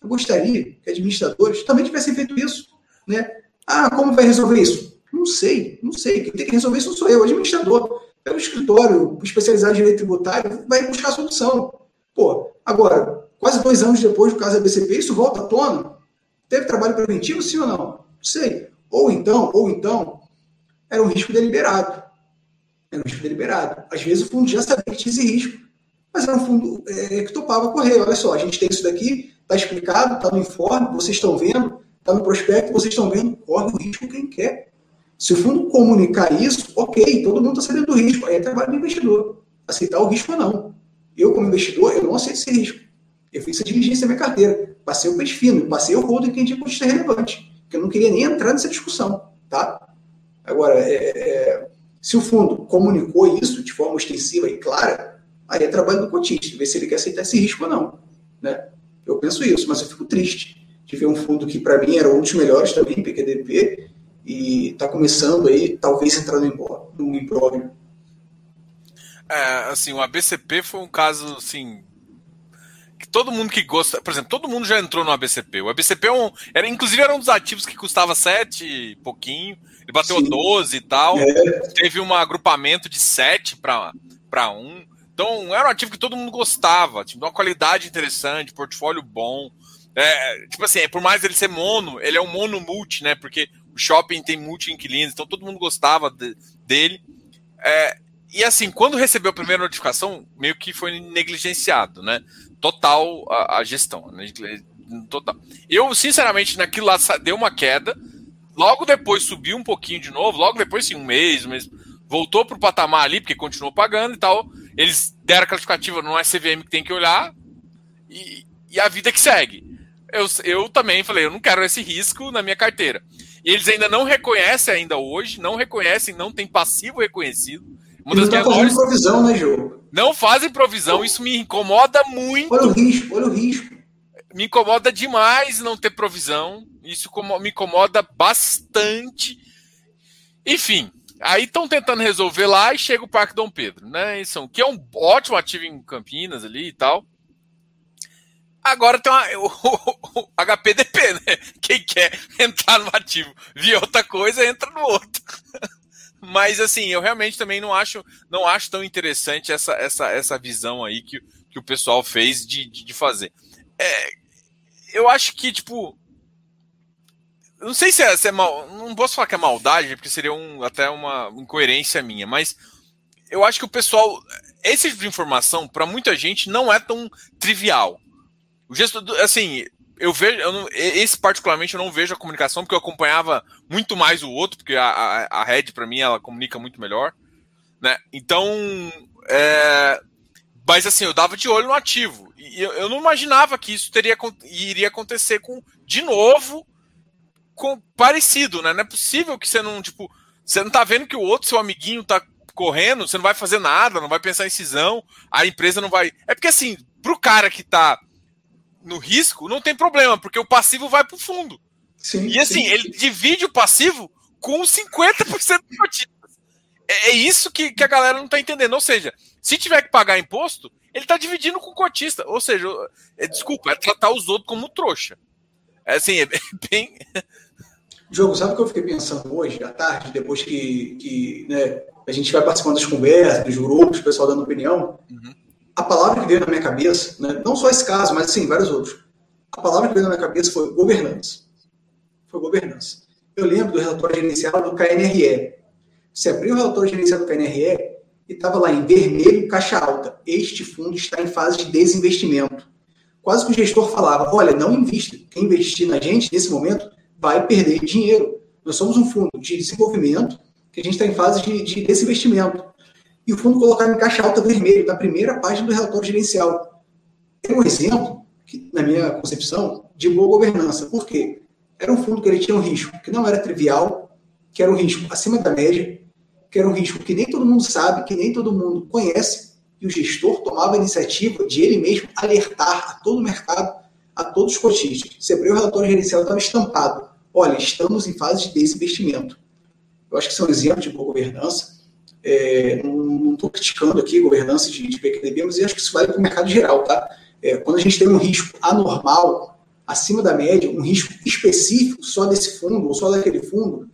Eu gostaria que administradores também tivessem feito isso. Né? Ah, como vai resolver isso? Não sei, não sei. Quem tem que resolver isso sou eu, administrador. Pelo escritório especializado em direito tributário, vai buscar a solução. Pô, agora, quase dois anos depois do caso da BCP, isso volta à tona? Teve trabalho preventivo, sim ou não? Não sei. Ou então, ou então, era um risco deliberado. Era um risco deliberado. Às vezes o fundo já sabia que tinha esse risco, mas era um fundo é, que topava correr. Olha só, a gente tem isso daqui, está explicado, está no informe, vocês estão vendo, está no prospecto, vocês estão vendo, corre o risco quem quer. Se o fundo comunicar isso, ok, todo mundo está sabendo do risco. Aí é trabalho do investidor. Aceitar o risco ou não. Eu, como investidor, eu não aceito esse risco. Eu fiz essa diligência na minha carteira. Passei o peixe fino, passei o rodo em quem tinha cotista relevante. Porque eu não queria nem entrar nessa discussão. Tá? Agora, é, é, se o fundo comunicou isso de forma extensiva e clara, aí é trabalho do cotista, ver se ele quer aceitar esse risco ou não. Né? Eu penso isso, mas eu fico triste de ver um fundo que, para mim, era um dos melhores também, PQDP, e está começando aí, talvez, entrando em um impróvio. É, assim, o ABCP foi um caso, assim, que todo mundo que gosta, por exemplo, todo mundo já entrou no ABCP. O ABCP é um, era, inclusive era um dos ativos que custava 7 e pouquinho, ele bateu Sim. 12 e tal. É. Teve um agrupamento de 7 para 1. Então, era um ativo que todo mundo gostava, tinha uma qualidade interessante, portfólio bom. É, tipo assim, por mais ele ser mono, ele é um mono multi, né? Porque o shopping tem multi-inquilinos, então todo mundo gostava de, dele. É, e assim, quando recebeu a primeira notificação, meio que foi negligenciado, né? Total a, a gestão. Né? Total. Eu, sinceramente, naquilo lá deu uma queda. Logo depois subiu um pouquinho de novo. Logo depois, sim, um mês, um mês. Voltou para o patamar ali, porque continuou pagando e tal. Eles deram a classificativa no SCVM que tem que olhar. E, e a vida que segue. Eu, eu também falei, eu não quero esse risco na minha carteira. E eles ainda não reconhecem ainda hoje, não reconhecem, não tem passivo reconhecido. Uma das não fazendo provisão, né, João? Não fazem provisão, isso me incomoda muito. Olha o risco, olha o risco. Me incomoda demais não ter provisão. Isso me incomoda bastante. Enfim, aí estão tentando resolver lá e chega o Parque Dom Pedro, né? Isso, que é um ótimo ativo em Campinas ali e tal. Agora tem uma, o, o, o, HPDP, né? Quem quer entrar no ativo via outra coisa, entra no outro. Mas assim, eu realmente também não acho, não acho tão interessante essa, essa, essa visão aí que, que o pessoal fez de, de, de fazer. É, eu acho que, tipo. Não sei se é, se é mal. Não posso falar que é maldade, porque seria um, até uma incoerência minha, mas eu acho que o pessoal. Esse tipo de informação, para muita gente, não é tão trivial. O gesto, assim, eu vejo, eu não, esse particularmente eu não vejo a comunicação, porque eu acompanhava muito mais o outro, porque a, a, a Red, para mim, ela comunica muito melhor. Né? Então, é, mas assim, eu dava de olho no ativo. E eu, eu não imaginava que isso teria, iria acontecer com, de novo, com parecido, né? Não é possível que você não, tipo, você não tá vendo que o outro, seu amiguinho, tá correndo, você não vai fazer nada, não vai pensar em cisão, a empresa não vai. É porque assim, pro cara que tá no risco, não tem problema, porque o passivo vai para o fundo. Sim, e assim, sim. ele divide o passivo com 50% dos cotistas. É, isso que, que a galera não está entendendo. Ou seja, se tiver que pagar imposto, ele está dividindo com o cotista. Ou seja, é, desculpa, é tratar os outros como trouxa. É assim, é bem. Jogo, sabe o que eu fiquei pensando hoje, à tarde, depois que, que né, a gente vai participando das conversas, dos grupos, o pessoal dando opinião? Uhum a palavra que veio na minha cabeça, né, não só esse caso, mas sim, vários outros. A palavra que veio na minha cabeça foi governança. Foi governança. Eu lembro do relatório gerencial do KNRE. Você abriu o relatório gerencial do KNRE e estava lá em vermelho, caixa alta. Este fundo está em fase de desinvestimento. Quase que o gestor falava: olha, não invista. Quem investir na gente nesse momento vai perder dinheiro. Nós somos um fundo de desenvolvimento que a gente está em fase de, de desinvestimento e o fundo colocava em caixa alta vermelho, na primeira página do relatório gerencial. É um exemplo, que, na minha concepção, de boa governança. Por quê? Era um fundo que ele tinha um risco que não era trivial, que era um risco acima da média, que era um risco que nem todo mundo sabe, que nem todo mundo conhece, e o gestor tomava a iniciativa de ele mesmo alertar a todo o mercado, a todos os cotistas. Se abriu o relatório gerencial, estava estampado. Olha, estamos em fase de desinvestimento. Eu acho que isso é um exemplo de boa governança. É, não estou criticando aqui governança de, de PQDB, mas eu acho que isso vale para o mercado geral, tá? É, quando a gente tem um risco anormal, acima da média, um risco específico só desse fundo ou só daquele fundo,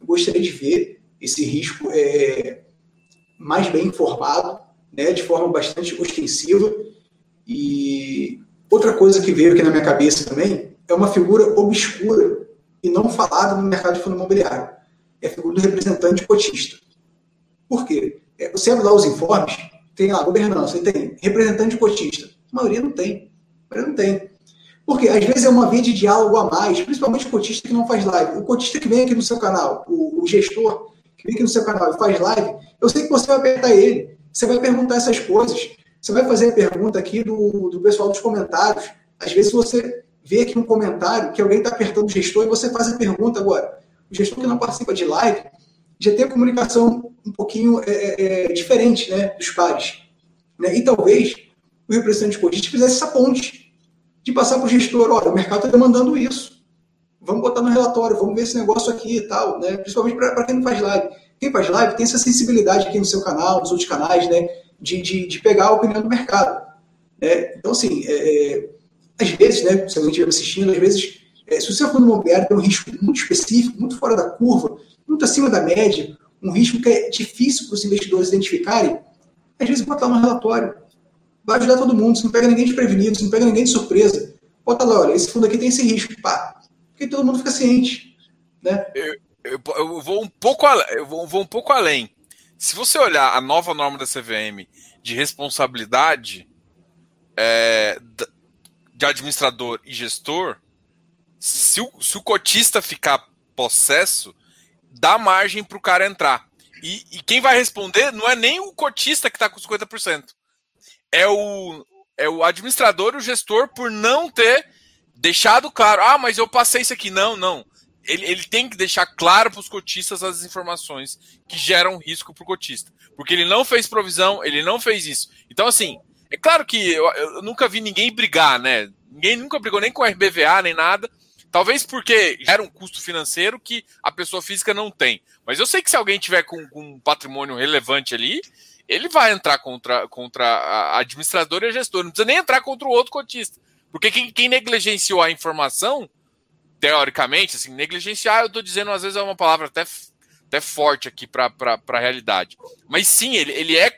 eu gostaria de ver esse risco é, mais bem informado, né, de forma bastante ostensiva. E outra coisa que veio aqui na minha cabeça também é uma figura obscura e não falada no mercado de fundo imobiliário. É a figura do representante cotista. Por quê? É, você abre lá os informes, tem lá governança, tem representante cotista. A maioria não tem. A maioria não tem. Porque às vezes é uma via de diálogo a mais, principalmente o cotista que não faz live. O cotista que vem aqui no seu canal, o, o gestor que vem aqui no seu canal e faz live, eu sei que você vai apertar ele, você vai perguntar essas coisas, você vai fazer a pergunta aqui do, do pessoal dos comentários. Às vezes você vê aqui um comentário que alguém está apertando o gestor e você faz a pergunta agora. O gestor que não participa de live já tem a comunicação um pouquinho é, é, é diferente né, dos pares. Né? E talvez o representante cotista fizesse essa ponte de passar para o gestor, olha, o mercado está demandando isso. Vamos botar no relatório, vamos ver esse negócio aqui e tal, né? Principalmente para quem não faz live. Quem faz live tem essa sensibilidade aqui no seu canal, nos outros canais, né? De, de, de pegar a opinião do mercado. Né? Então, assim, é, é às vezes, né? Se alguém estiver assistindo, às vezes, é, se o seu fundo imobiliário tem um risco muito específico, muito fora da curva, muito acima da média, um risco que é difícil para os investidores identificarem, às vezes botar no relatório vai ajudar todo mundo. Você não pega ninguém desprevenido, você não pega ninguém de surpresa. Bota lá, olha, esse fundo aqui tem esse risco. Pá. Porque todo mundo fica ciente. Né? Eu, eu, eu vou um pouco eu vou, vou um pouco além. Se você olhar a nova norma da CVM de responsabilidade é, de administrador e gestor, se o, se o cotista ficar possesso, dá margem para o cara entrar. E, e, quem vai responder não é nem o cotista que está com 50% é o, é o administrador, o gestor, por não ter deixado claro. Ah, mas eu passei isso aqui. Não, não. Ele, ele tem que deixar claro para os cotistas as informações que geram risco para o cotista. Porque ele não fez provisão, ele não fez isso. Então, assim, é claro que eu, eu nunca vi ninguém brigar, né? Ninguém nunca brigou nem com o RBVA, nem nada. Talvez porque era um custo financeiro que a pessoa física não tem. Mas eu sei que se alguém tiver com, com um patrimônio relevante ali, ele vai entrar contra, contra a administradora e a gestora. Não precisa nem entrar contra o outro cotista. Porque quem, quem negligenciou a informação, teoricamente, assim, negligenciar, eu estou dizendo, às vezes é uma palavra até, até forte aqui para a realidade. Mas sim, ele, ele é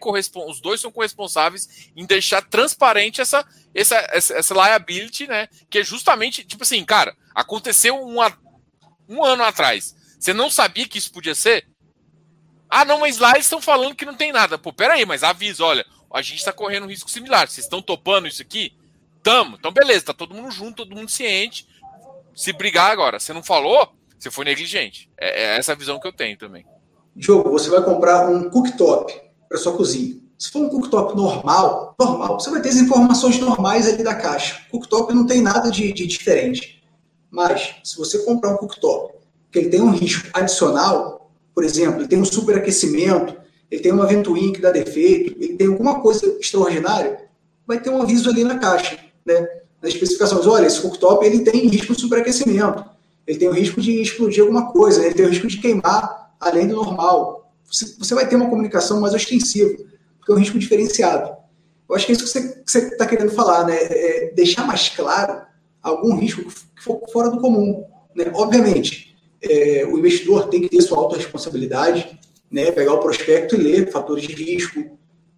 os dois são corresponsáveis em deixar transparente essa, essa, essa, essa liability, né? Que é justamente, tipo assim, cara, aconteceu um, um ano atrás. Você não sabia que isso podia ser? Ah, não, mas lá eles estão falando que não tem nada. Pô, peraí, mas avisa, olha, a gente está correndo um risco similar. Vocês estão topando isso aqui? Tamo. Então, beleza, tá todo mundo junto, todo mundo ciente. Se brigar agora, você não falou, você foi negligente. É, é essa visão que eu tenho também. Diogo, você vai comprar um cooktop para sua cozinha. Se for um cooktop normal, normal, você vai ter as informações normais ali da caixa. Cooktop não tem nada de, de diferente. Mas, se você comprar um cooktop que ele tem um risco adicional, por exemplo, ele tem um superaquecimento, ele tem uma ventoinha que dá defeito, ele tem alguma coisa extraordinária, vai ter um aviso ali na caixa, né? nas especificações. Olha, esse cooktop ele tem risco de superaquecimento, ele tem o risco de explodir alguma coisa, ele tem o risco de queimar além do normal. Você, você vai ter uma comunicação mais ostensiva, porque é um risco diferenciado. Eu acho que é isso que você está querendo falar, né? É deixar mais claro algum risco que for fora do comum. Né? Obviamente, é, o investidor tem que ter sua autorresponsabilidade, né, pegar o prospecto e ler fatores de risco,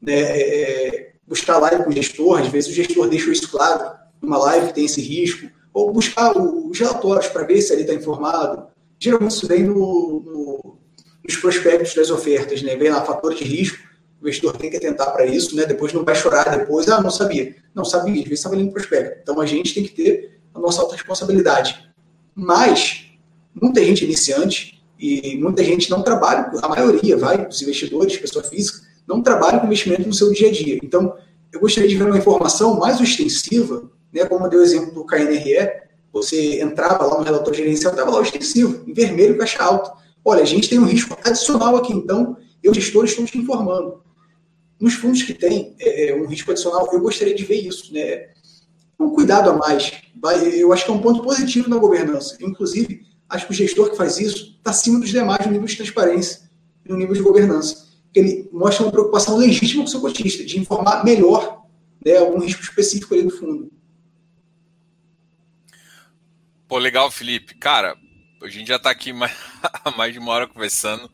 né, é, é buscar live com o gestor, às vezes o gestor deixa isso claro, numa live tem esse risco, ou buscar os relatórios para ver se ele está informado. Geralmente isso vem no, no, nos prospectos das ofertas, né, vem lá fatores de risco, o investidor tem que atentar para isso, né, depois não vai chorar depois, ah, não sabia. Não sabia, às vezes estava lendo prospecto. Então a gente tem que ter a nossa autorresponsabilidade. Mas muita gente iniciante e muita gente não trabalha, a maioria, vai, os investidores, pessoa física, não trabalha com investimento no seu dia a dia. Então, eu gostaria de ver uma informação mais extensiva, né, como eu dei o exemplo do KNRE, você entrava lá no relatório gerencial, estava lá extensivo, em vermelho, caixa alta. Olha, a gente tem um risco adicional aqui, então eu, gestor, estou te informando. Nos fundos que tem é, é, um risco adicional, eu gostaria de ver isso, né? Um cuidado a mais. Eu acho que é um ponto positivo na governança. Inclusive, acho que o gestor que faz isso está acima dos demais no nível de transparência e no nível de governança. Ele mostra uma preocupação legítima com o seu cotista, de informar melhor né, algum risco específico ali do fundo. Pô, legal, Felipe. Cara, a gente já está aqui mais, mais de uma hora conversando.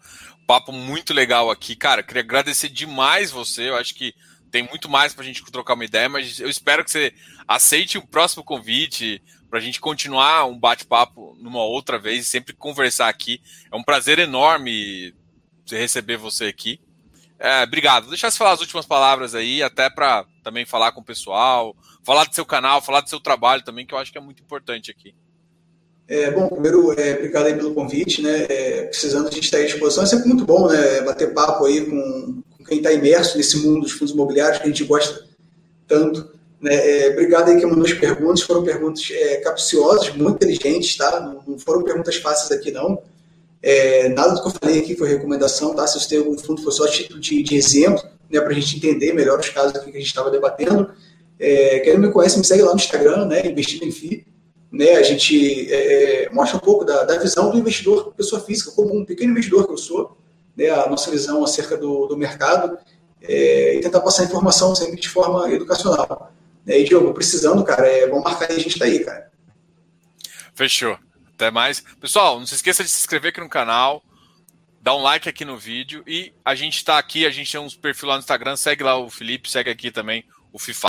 Papo muito legal aqui. Cara, queria agradecer demais você. Eu acho que tem muito mais para a gente trocar uma ideia, mas eu espero que você aceite o próximo convite para a gente continuar um bate-papo numa outra vez e sempre conversar aqui. É um prazer enorme receber você aqui. É, obrigado. Deixa eu falar as últimas palavras aí, até para também falar com o pessoal, falar do seu canal, falar do seu trabalho também, que eu acho que é muito importante aqui. É, bom, primeiro, é, obrigado aí pelo convite, né? É, precisando a gente estar à disposição, é sempre muito bom, né? Bater papo aí com, com quem está imerso nesse mundo dos fundos imobiliários que a gente gosta tanto. Né? É, obrigado aí que mandou as perguntas, foram perguntas é, capciosas, muito inteligentes, tá? Não, não, foram perguntas fáceis aqui, não. É, nada do que eu falei aqui foi recomendação, tá? Se você tem algum fundo, foi só título de, de exemplo, né? Para a gente entender melhor os casos aqui que a gente estava debatendo. É, quem não me conhece, me segue lá no Instagram, né? Investido em FI né, a gente é, é, mostra um pouco da, da, visão do investidor, pessoa física, como um pequeno investidor que eu sou, né, a nossa visão acerca do, do mercado, é, e tentar passar informação sempre de forma educacional. Né, e, Diogo, precisando, cara, é bom marcar aí, a gente tá aí, cara. Fechou. Até mais. Pessoal, não se esqueça de se inscrever aqui no canal, dar um like aqui no vídeo, e a gente está aqui, a gente tem uns perfil lá no Instagram, segue lá o Felipe, segue aqui também o FIFA.